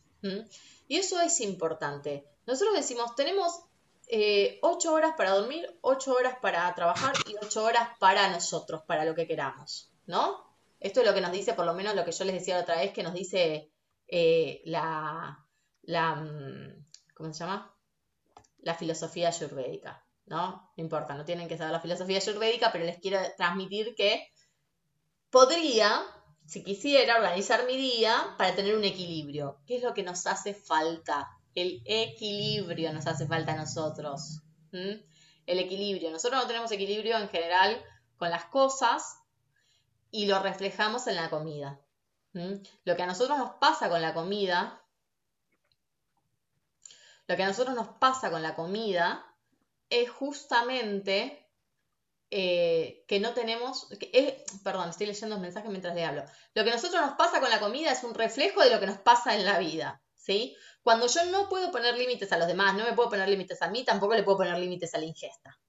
Y eso es importante. Nosotros decimos, tenemos eh, ocho horas para dormir, ocho horas para trabajar y ocho horas para nosotros, para lo que queramos, ¿no? Esto es lo que nos dice, por lo menos lo que yo les decía la otra vez, que nos dice eh, la, la, mm, ¿cómo se llama? La filosofía ayurvédica, ¿no? No importa, no tienen que saber la filosofía ayurvédica, pero les quiero transmitir que podría, si quisiera, organizar mi día para tener un equilibrio. ¿Qué es lo que nos hace falta? El equilibrio nos hace falta a nosotros. El equilibrio. Nosotros no tenemos equilibrio en general con las cosas y lo reflejamos en la comida. Lo que a nosotros nos pasa con la comida, lo que a nosotros nos pasa con la comida es justamente eh, que no tenemos, perdón, estoy leyendo un mensaje mientras le hablo. Lo que a nosotros nos pasa con la comida es un reflejo de lo que nos pasa en la vida, ¿sí? Cuando yo no puedo poner límites a los demás, no me puedo poner límites a mí, tampoco le puedo poner límites a la ingesta.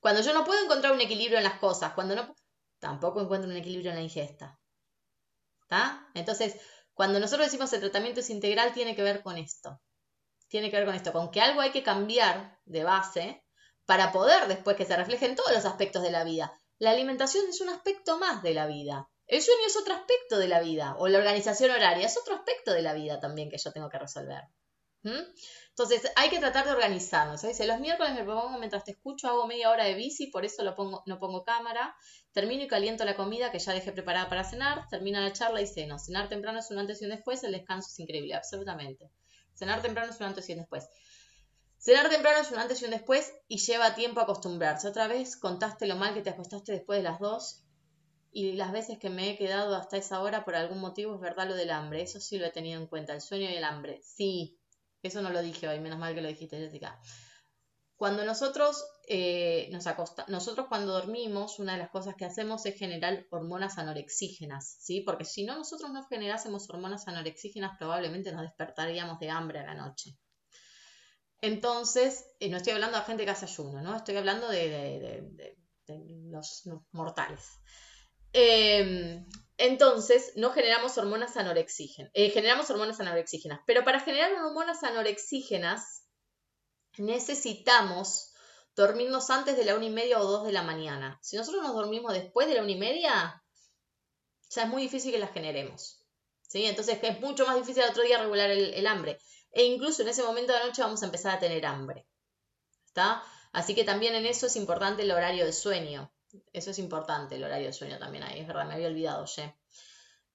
Cuando yo no puedo encontrar un equilibrio en las cosas, cuando no, tampoco encuentro un equilibrio en la ingesta. Entonces, cuando nosotros decimos el tratamiento es integral, tiene que ver con esto. Tiene que ver con esto, con que algo hay que cambiar de base para poder después que se refleje en todos los aspectos de la vida. La alimentación es un aspecto más de la vida. El sueño es otro aspecto de la vida, o la organización horaria es otro aspecto de la vida también que yo tengo que resolver. Entonces, hay que tratar de organizarnos. Dice, los miércoles me propongo mientras te escucho, hago media hora de bici, por eso lo pongo, no pongo cámara. Termino y caliento la comida que ya dejé preparada para cenar. Termina la charla y ceno. Cenar temprano es un antes y un después, el descanso es increíble, absolutamente. Cenar temprano es un antes y un después. Cenar temprano es un antes y un después y lleva tiempo a acostumbrarse. Otra vez contaste lo mal que te acostaste después de las dos y las veces que me he quedado hasta esa hora por algún motivo es verdad lo del hambre. Eso sí lo he tenido en cuenta, el sueño y el hambre. Sí, eso no lo dije hoy, menos mal que lo dijiste, Jessica. Cuando nosotros eh, nos acostamos, nosotros cuando dormimos, una de las cosas que hacemos es generar hormonas anorexígenas, ¿sí? Porque si no nosotros no generásemos hormonas anorexígenas, probablemente nos despertaríamos de hambre a la noche. Entonces, eh, no estoy hablando de gente que hace ayuno, ¿no? Estoy hablando de, los, mortales. Em, entonces, no generamos hormonas anorexígenas, eh, generamos hormonas anorexígenas, pero para generar hormonas anorexígenas necesitamos dormirnos antes de la una y media o dos de la mañana. Si nosotros nos dormimos después de la una y media, ya es muy difícil que las generemos. Entonces, es mucho más difícil el otro día regular el hambre e incluso en ese momento de la noche vamos a empezar a tener hambre. ¿Está? Así que también en eso es importante el horario de sueño. Eso es importante, el horario de sueño también ahí, es verdad, me había olvidado, ya.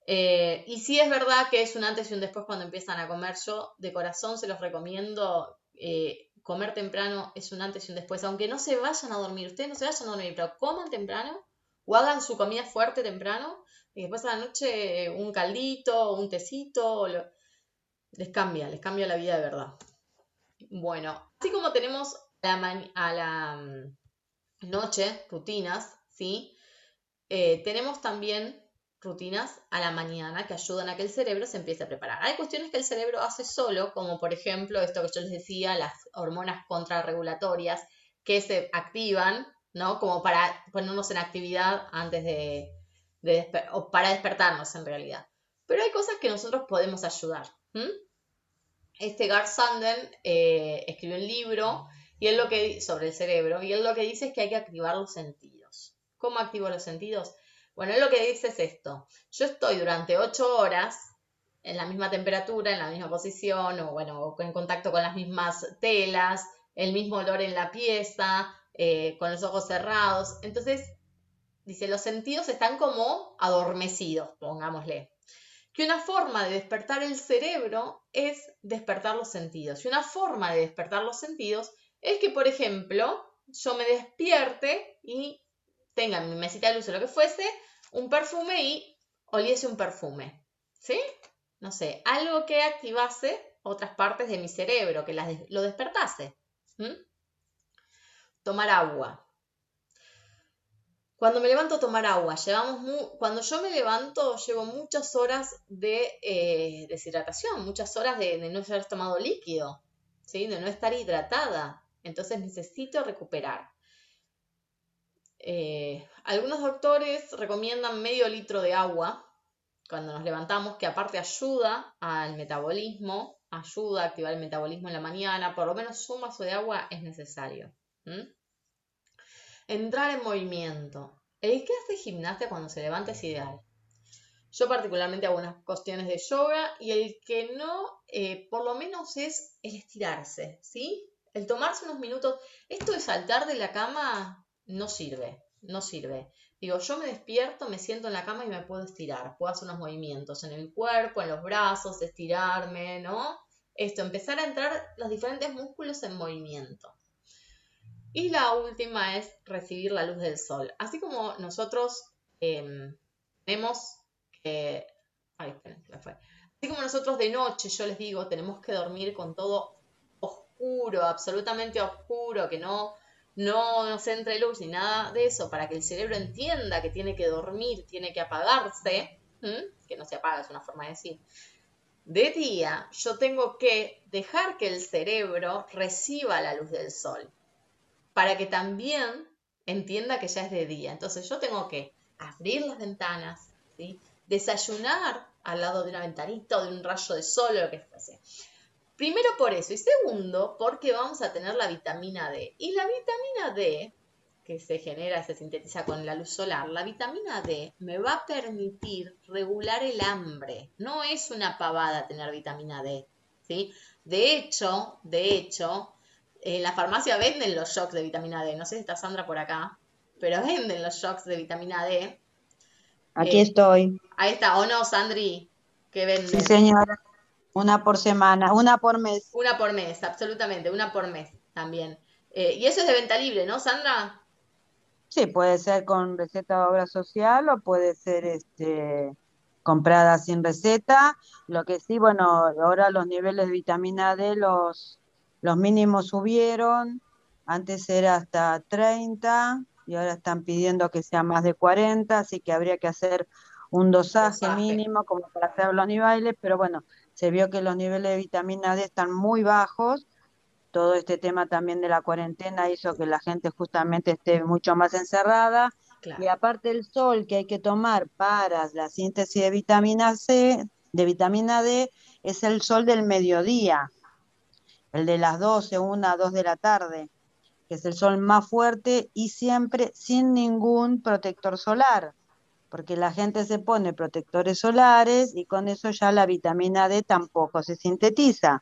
Eh, y sí es verdad que es un antes y un después cuando empiezan a comer. Yo de corazón se los recomiendo. Eh, comer temprano es un antes y un después. Aunque no se vayan a dormir, ustedes no se vayan a dormir, pero coman temprano o hagan su comida fuerte temprano y después a la noche un caldito, un tecito. Les cambia, les cambia la vida de verdad. Bueno, así como tenemos a la, mm, noche rutinas, ¿sí? Eh, tenemos también rutinas a la mañana que ayudan a que el cerebro se empiece a preparar. Hay cuestiones que el cerebro hace solo, como por ejemplo esto que yo les decía, las hormonas contrarregulatorias que se activan, ¿no? Como para ponernos en actividad antes de, para despertarnos en realidad. Pero hay cosas que nosotros podemos ayudar este Gar Sanden eh, escribió un libro y él lo que sobre el cerebro y él lo que dice es que hay que activar los sentidos. ¿Cómo activo los sentidos? Bueno, él lo que dice es esto. Yo estoy durante ocho horas en la misma temperatura, en la misma posición, o bueno, en contacto con las mismas telas, el mismo olor en la pieza, eh, con los ojos cerrados. Entonces, dice, los sentidos están como adormecidos, pongámosle que una forma de despertar el cerebro es despertar los sentidos. Y una forma de despertar los sentidos es que, por ejemplo, yo me despierte y tenga en mi mesita de luz o lo que fuese, un perfume y oliese un perfume. ¿Sí? No sé, algo que activase otras partes de mi cerebro, que lo despertase. Tomar agua. Cuando me levanto a tomar agua, llevamos cuando yo me levanto llevo muchas horas de eh, deshidratación, muchas horas de, no haber tomado líquido, ¿sí? de no estar hidratada. Entonces necesito recuperar. eh, algunos doctores recomiendan medio litro de agua cuando nos levantamos, que aparte ayuda al metabolismo, ayuda a activar el metabolismo en la mañana, por lo menos un vaso de agua es necesario. Entrar en movimiento. El que hace gimnasia cuando se levanta es ideal. Yo particularmente hago unas cuestiones de yoga y el que no, eh, por lo menos es el estirarse, ¿sí? El tomarse unos minutos. Esto de saltar de la cama no sirve, no sirve. Digo, yo me despierto, me siento en la cama y me puedo estirar. Puedo hacer unos movimientos en el cuerpo, en los brazos, estirarme, ¿no? Esto, empezar a entrar los diferentes músculos en movimiento. Y la última es recibir la luz del sol. Así como nosotros em, tenemos que... Ay, fue. Así como nosotros de noche, yo les digo, tenemos que dormir con todo oscuro, absolutamente oscuro, que no, no nos entre luz ni nada de eso, para que el cerebro entienda que tiene que dormir, tiene que apagarse, que no se apaga, es una forma de decir. De día, yo tengo que dejar que el cerebro reciba la luz del sol, para que también entienda que ya es de día. Entonces yo tengo que abrir las ventanas, desayunar al lado de una ventanita o de un rayo de sol o lo que fuese. Primero por eso y segundo porque vamos a tener la vitamina D. Y la vitamina D, que se genera, se sintetiza con la luz solar, la vitamina D me va a permitir regular el hambre. No es una pavada tener vitamina D. ¿sí? De hecho, de hecho, en la farmacia venden los shocks de vitamina D. No sé si está Sandra por acá, pero venden los shocks de vitamina D. Aquí eh, estoy. Ahí está, ¿o no, Sandri? Que venden. Sí, señora. Una por semana, una por mes. Una por mes, absolutamente, una por mes también. Eh, y eso es de venta libre, ¿no, Sandra? Sí, puede ser con receta de obra social o puede ser este comprada sin receta. Lo que sí, bueno, ahora los niveles de vitamina D, los, los mínimos subieron. Antes era hasta 30 y ahora están pidiendo que sea más de 40, así que habría que hacer un dosaje, mínimo como para hacer los niveles, pero bueno, se vio que los niveles de vitamina D están muy bajos. Todo este tema también de la cuarentena hizo que la gente justamente esté mucho más encerrada. Y aparte el sol que hay que tomar para la síntesis de vitamina C, de vitamina D, es el sol del mediodía, el de las 12, 1, 2 de la tarde, que es el sol más fuerte y siempre sin ningún protector solar porque la gente se pone protectores solares y con eso ya la vitamina D tampoco se sintetiza.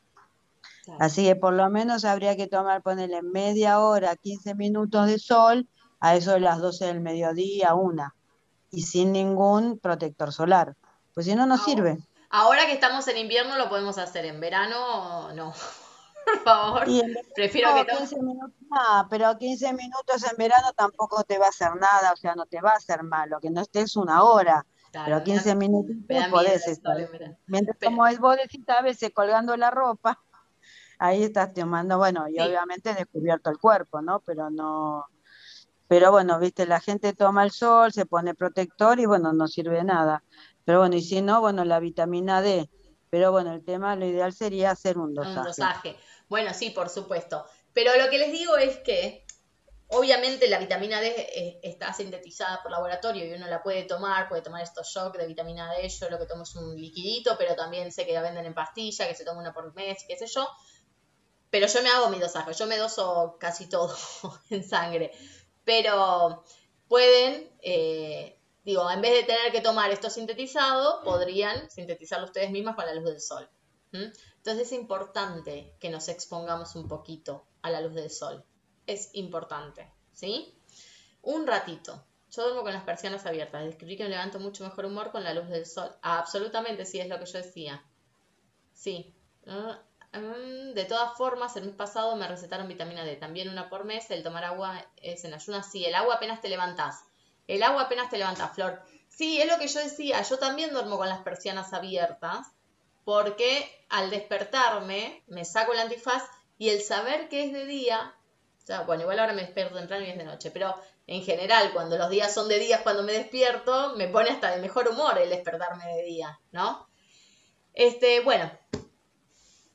Así que por lo menos habría que tomar, ponerle media hora, 15 minutos de sol, a eso de las 12 del mediodía, una, y sin ningún protector solar. Pues si no, no sirve. Ahora que estamos en invierno lo podemos hacer, en verano no por favor. Prefiero que 15 minutos, pero 15 minutos en verano tampoco te va a hacer nada, o sea, no te va a hacer malo, que no estés una hora. pero 15 minutos podés estar. Mientras como es vos decís a veces colgando la ropa, ahí estás tomando, bueno, y obviamente descubierto el cuerpo, ¿no? Pero no, pero bueno, viste, la gente toma el sol, se pone protector y bueno, no sirve nada. Pero bueno, y si no, bueno, la vitamina D. Pero bueno, el tema, lo ideal sería hacer un dosaje. Un dosaje. Bueno, sí, por supuesto. Pero lo que les digo es que obviamente la vitamina D está sintetizada por laboratorio y uno la puede tomar, puede tomar estos shock de vitamina D. Yo lo que tomo es un liquidito, pero también sé que la venden en pastilla, que se toma una por mes, qué sé yo. Pero yo me hago mi dosaje, yo me doso casi todo en sangre. Pero pueden, eh, digo, en vez de tener que tomar esto sintetizado, podrían sintetizarlo ustedes mismas con la luz del sol. Entonces es importante que nos expongamos un poquito a la luz del sol. Es importante, ¿sí? Un ratito. Yo duermo con las persianas abiertas. Descubrí que me levanto mucho mejor humor con la luz del sol. absolutamente, sí, es lo que yo decía. Sí. Mm, de todas formas, el mes pasado me recetaron vitamina D. También una por mes. El tomar agua es en ayunas. Sí, el agua apenas te levantás. El agua apenas te levantas, Flor. Sí, es lo que yo decía. Yo también duermo con las persianas abiertas porque al despertarme me saco el antifaz y el saber que es de día, o sea, bueno, igual ahora me despierto temprano y es de noche, pero en general cuando los días son de días cuando me despierto, me pone hasta de mejor humor el despertarme de día, ¿no? Este, bueno,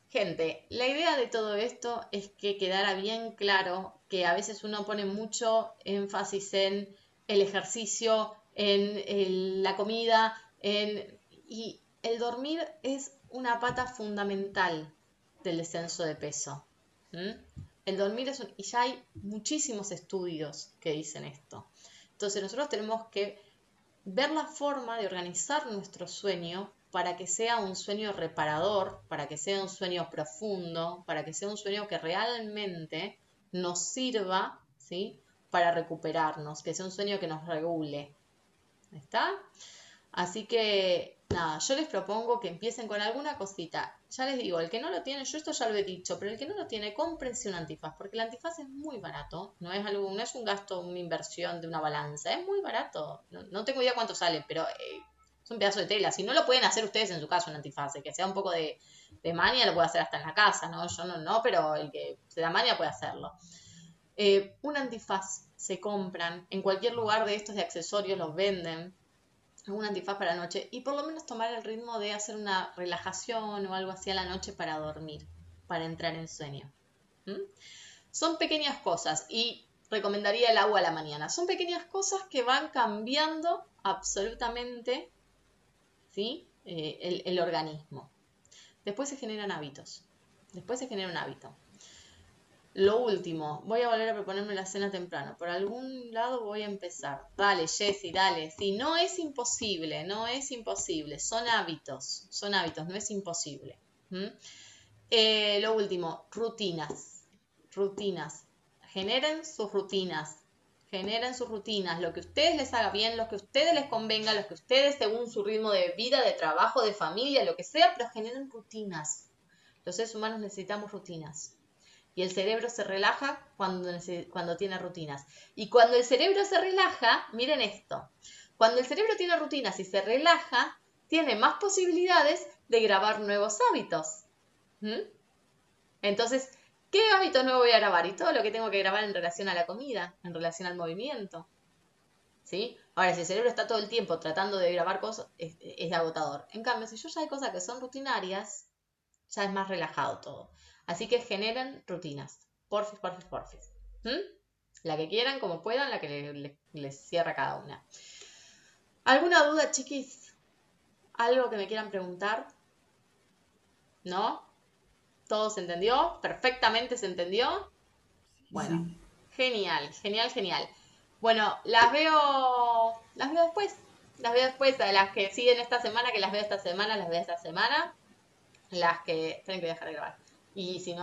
Gente, la idea de todo esto es que quedara bien claro que a veces uno pone mucho énfasis en el ejercicio, en la comida, en, y el dormir es una pata fundamental del descenso de peso. El dormir es un, y ya hay muchísimos estudios que dicen esto. Entonces nosotros tenemos que ver la forma de organizar nuestro sueño para que sea un sueño reparador, para que sea un sueño profundo, para que sea un sueño que realmente nos sirva, ¿sí? Para recuperarnos, que sea un sueño que nos regule. ¿Está? Así que, nada, yo les propongo que empiecen con alguna cosita. Ya les digo, el que no lo tiene, yo esto ya lo he dicho, pero el que no lo tiene, cómprense un antifaz, porque el antifaz es muy barato, no es algo, no es un gasto, una inversión de una balanza, es muy barato. No, tengo idea cuánto sale, pero eh, es un pedazo de tela. Si no lo pueden hacer ustedes en su casa, un antifaz, que sea un poco de, de mania, lo puede hacer hasta en la casa, ¿no? Yo no, no, pero el que se da mania puede hacerlo. Eh, un antifaz se compran en cualquier lugar de estos de accesorios, los venden un antifaz para la noche y por lo menos tomar el ritmo de hacer una relajación o algo así a la noche para dormir, para entrar en sueño. Son pequeñas cosas y recomendaría el agua a la mañana. Son pequeñas cosas que van cambiando absolutamente ¿sí? Eh, el, el organismo. Después se generan hábitos. Después se genera un hábito. Lo último, voy a volver a proponerme la cena temprano. Por algún lado voy a empezar. Dale, Jessy, dale. Sí, no es imposible, no es imposible. Son hábitos, son hábitos, no es imposible. Eh, lo último, rutinas. Rutinas. Generen sus rutinas. Generen sus rutinas. Lo que ustedes les haga bien, lo que a ustedes les convenga, lo que ustedes según su ritmo de vida, de trabajo, de familia, lo que sea, pero generen rutinas. Los seres humanos necesitamos rutinas y el cerebro se relaja cuando, cuando tiene rutinas. Y cuando el cerebro se relaja, miren esto, cuando el cerebro tiene rutinas y se relaja, tiene más posibilidades de grabar nuevos hábitos. ¿Mm? Entonces, ¿qué hábitos nuevos voy a grabar? Y todo lo que tengo que grabar en relación a la comida, en relación al movimiento. ¿Sí? Ahora, si el cerebro está todo el tiempo tratando de grabar cosas, es, es agotador. En cambio, si yo ya hay cosas que son rutinarias, ya es más relajado todo. Así que generen rutinas. Porfis, porfis, porfis. ¿Mm? La que quieran, como puedan, la que les cierra cada una. ¿Alguna duda, chiquis? ¿Algo que me quieran preguntar? ¿No? ¿Todo se entendió? ¿Perfectamente se entendió? Bueno, genial, genial, genial. Bueno, las veo, las veo después. Las veo después, a las que siguen esta semana, que las veo esta semana, las veo esta semana. Las que... Tienen que dejar de grabar. Y si no,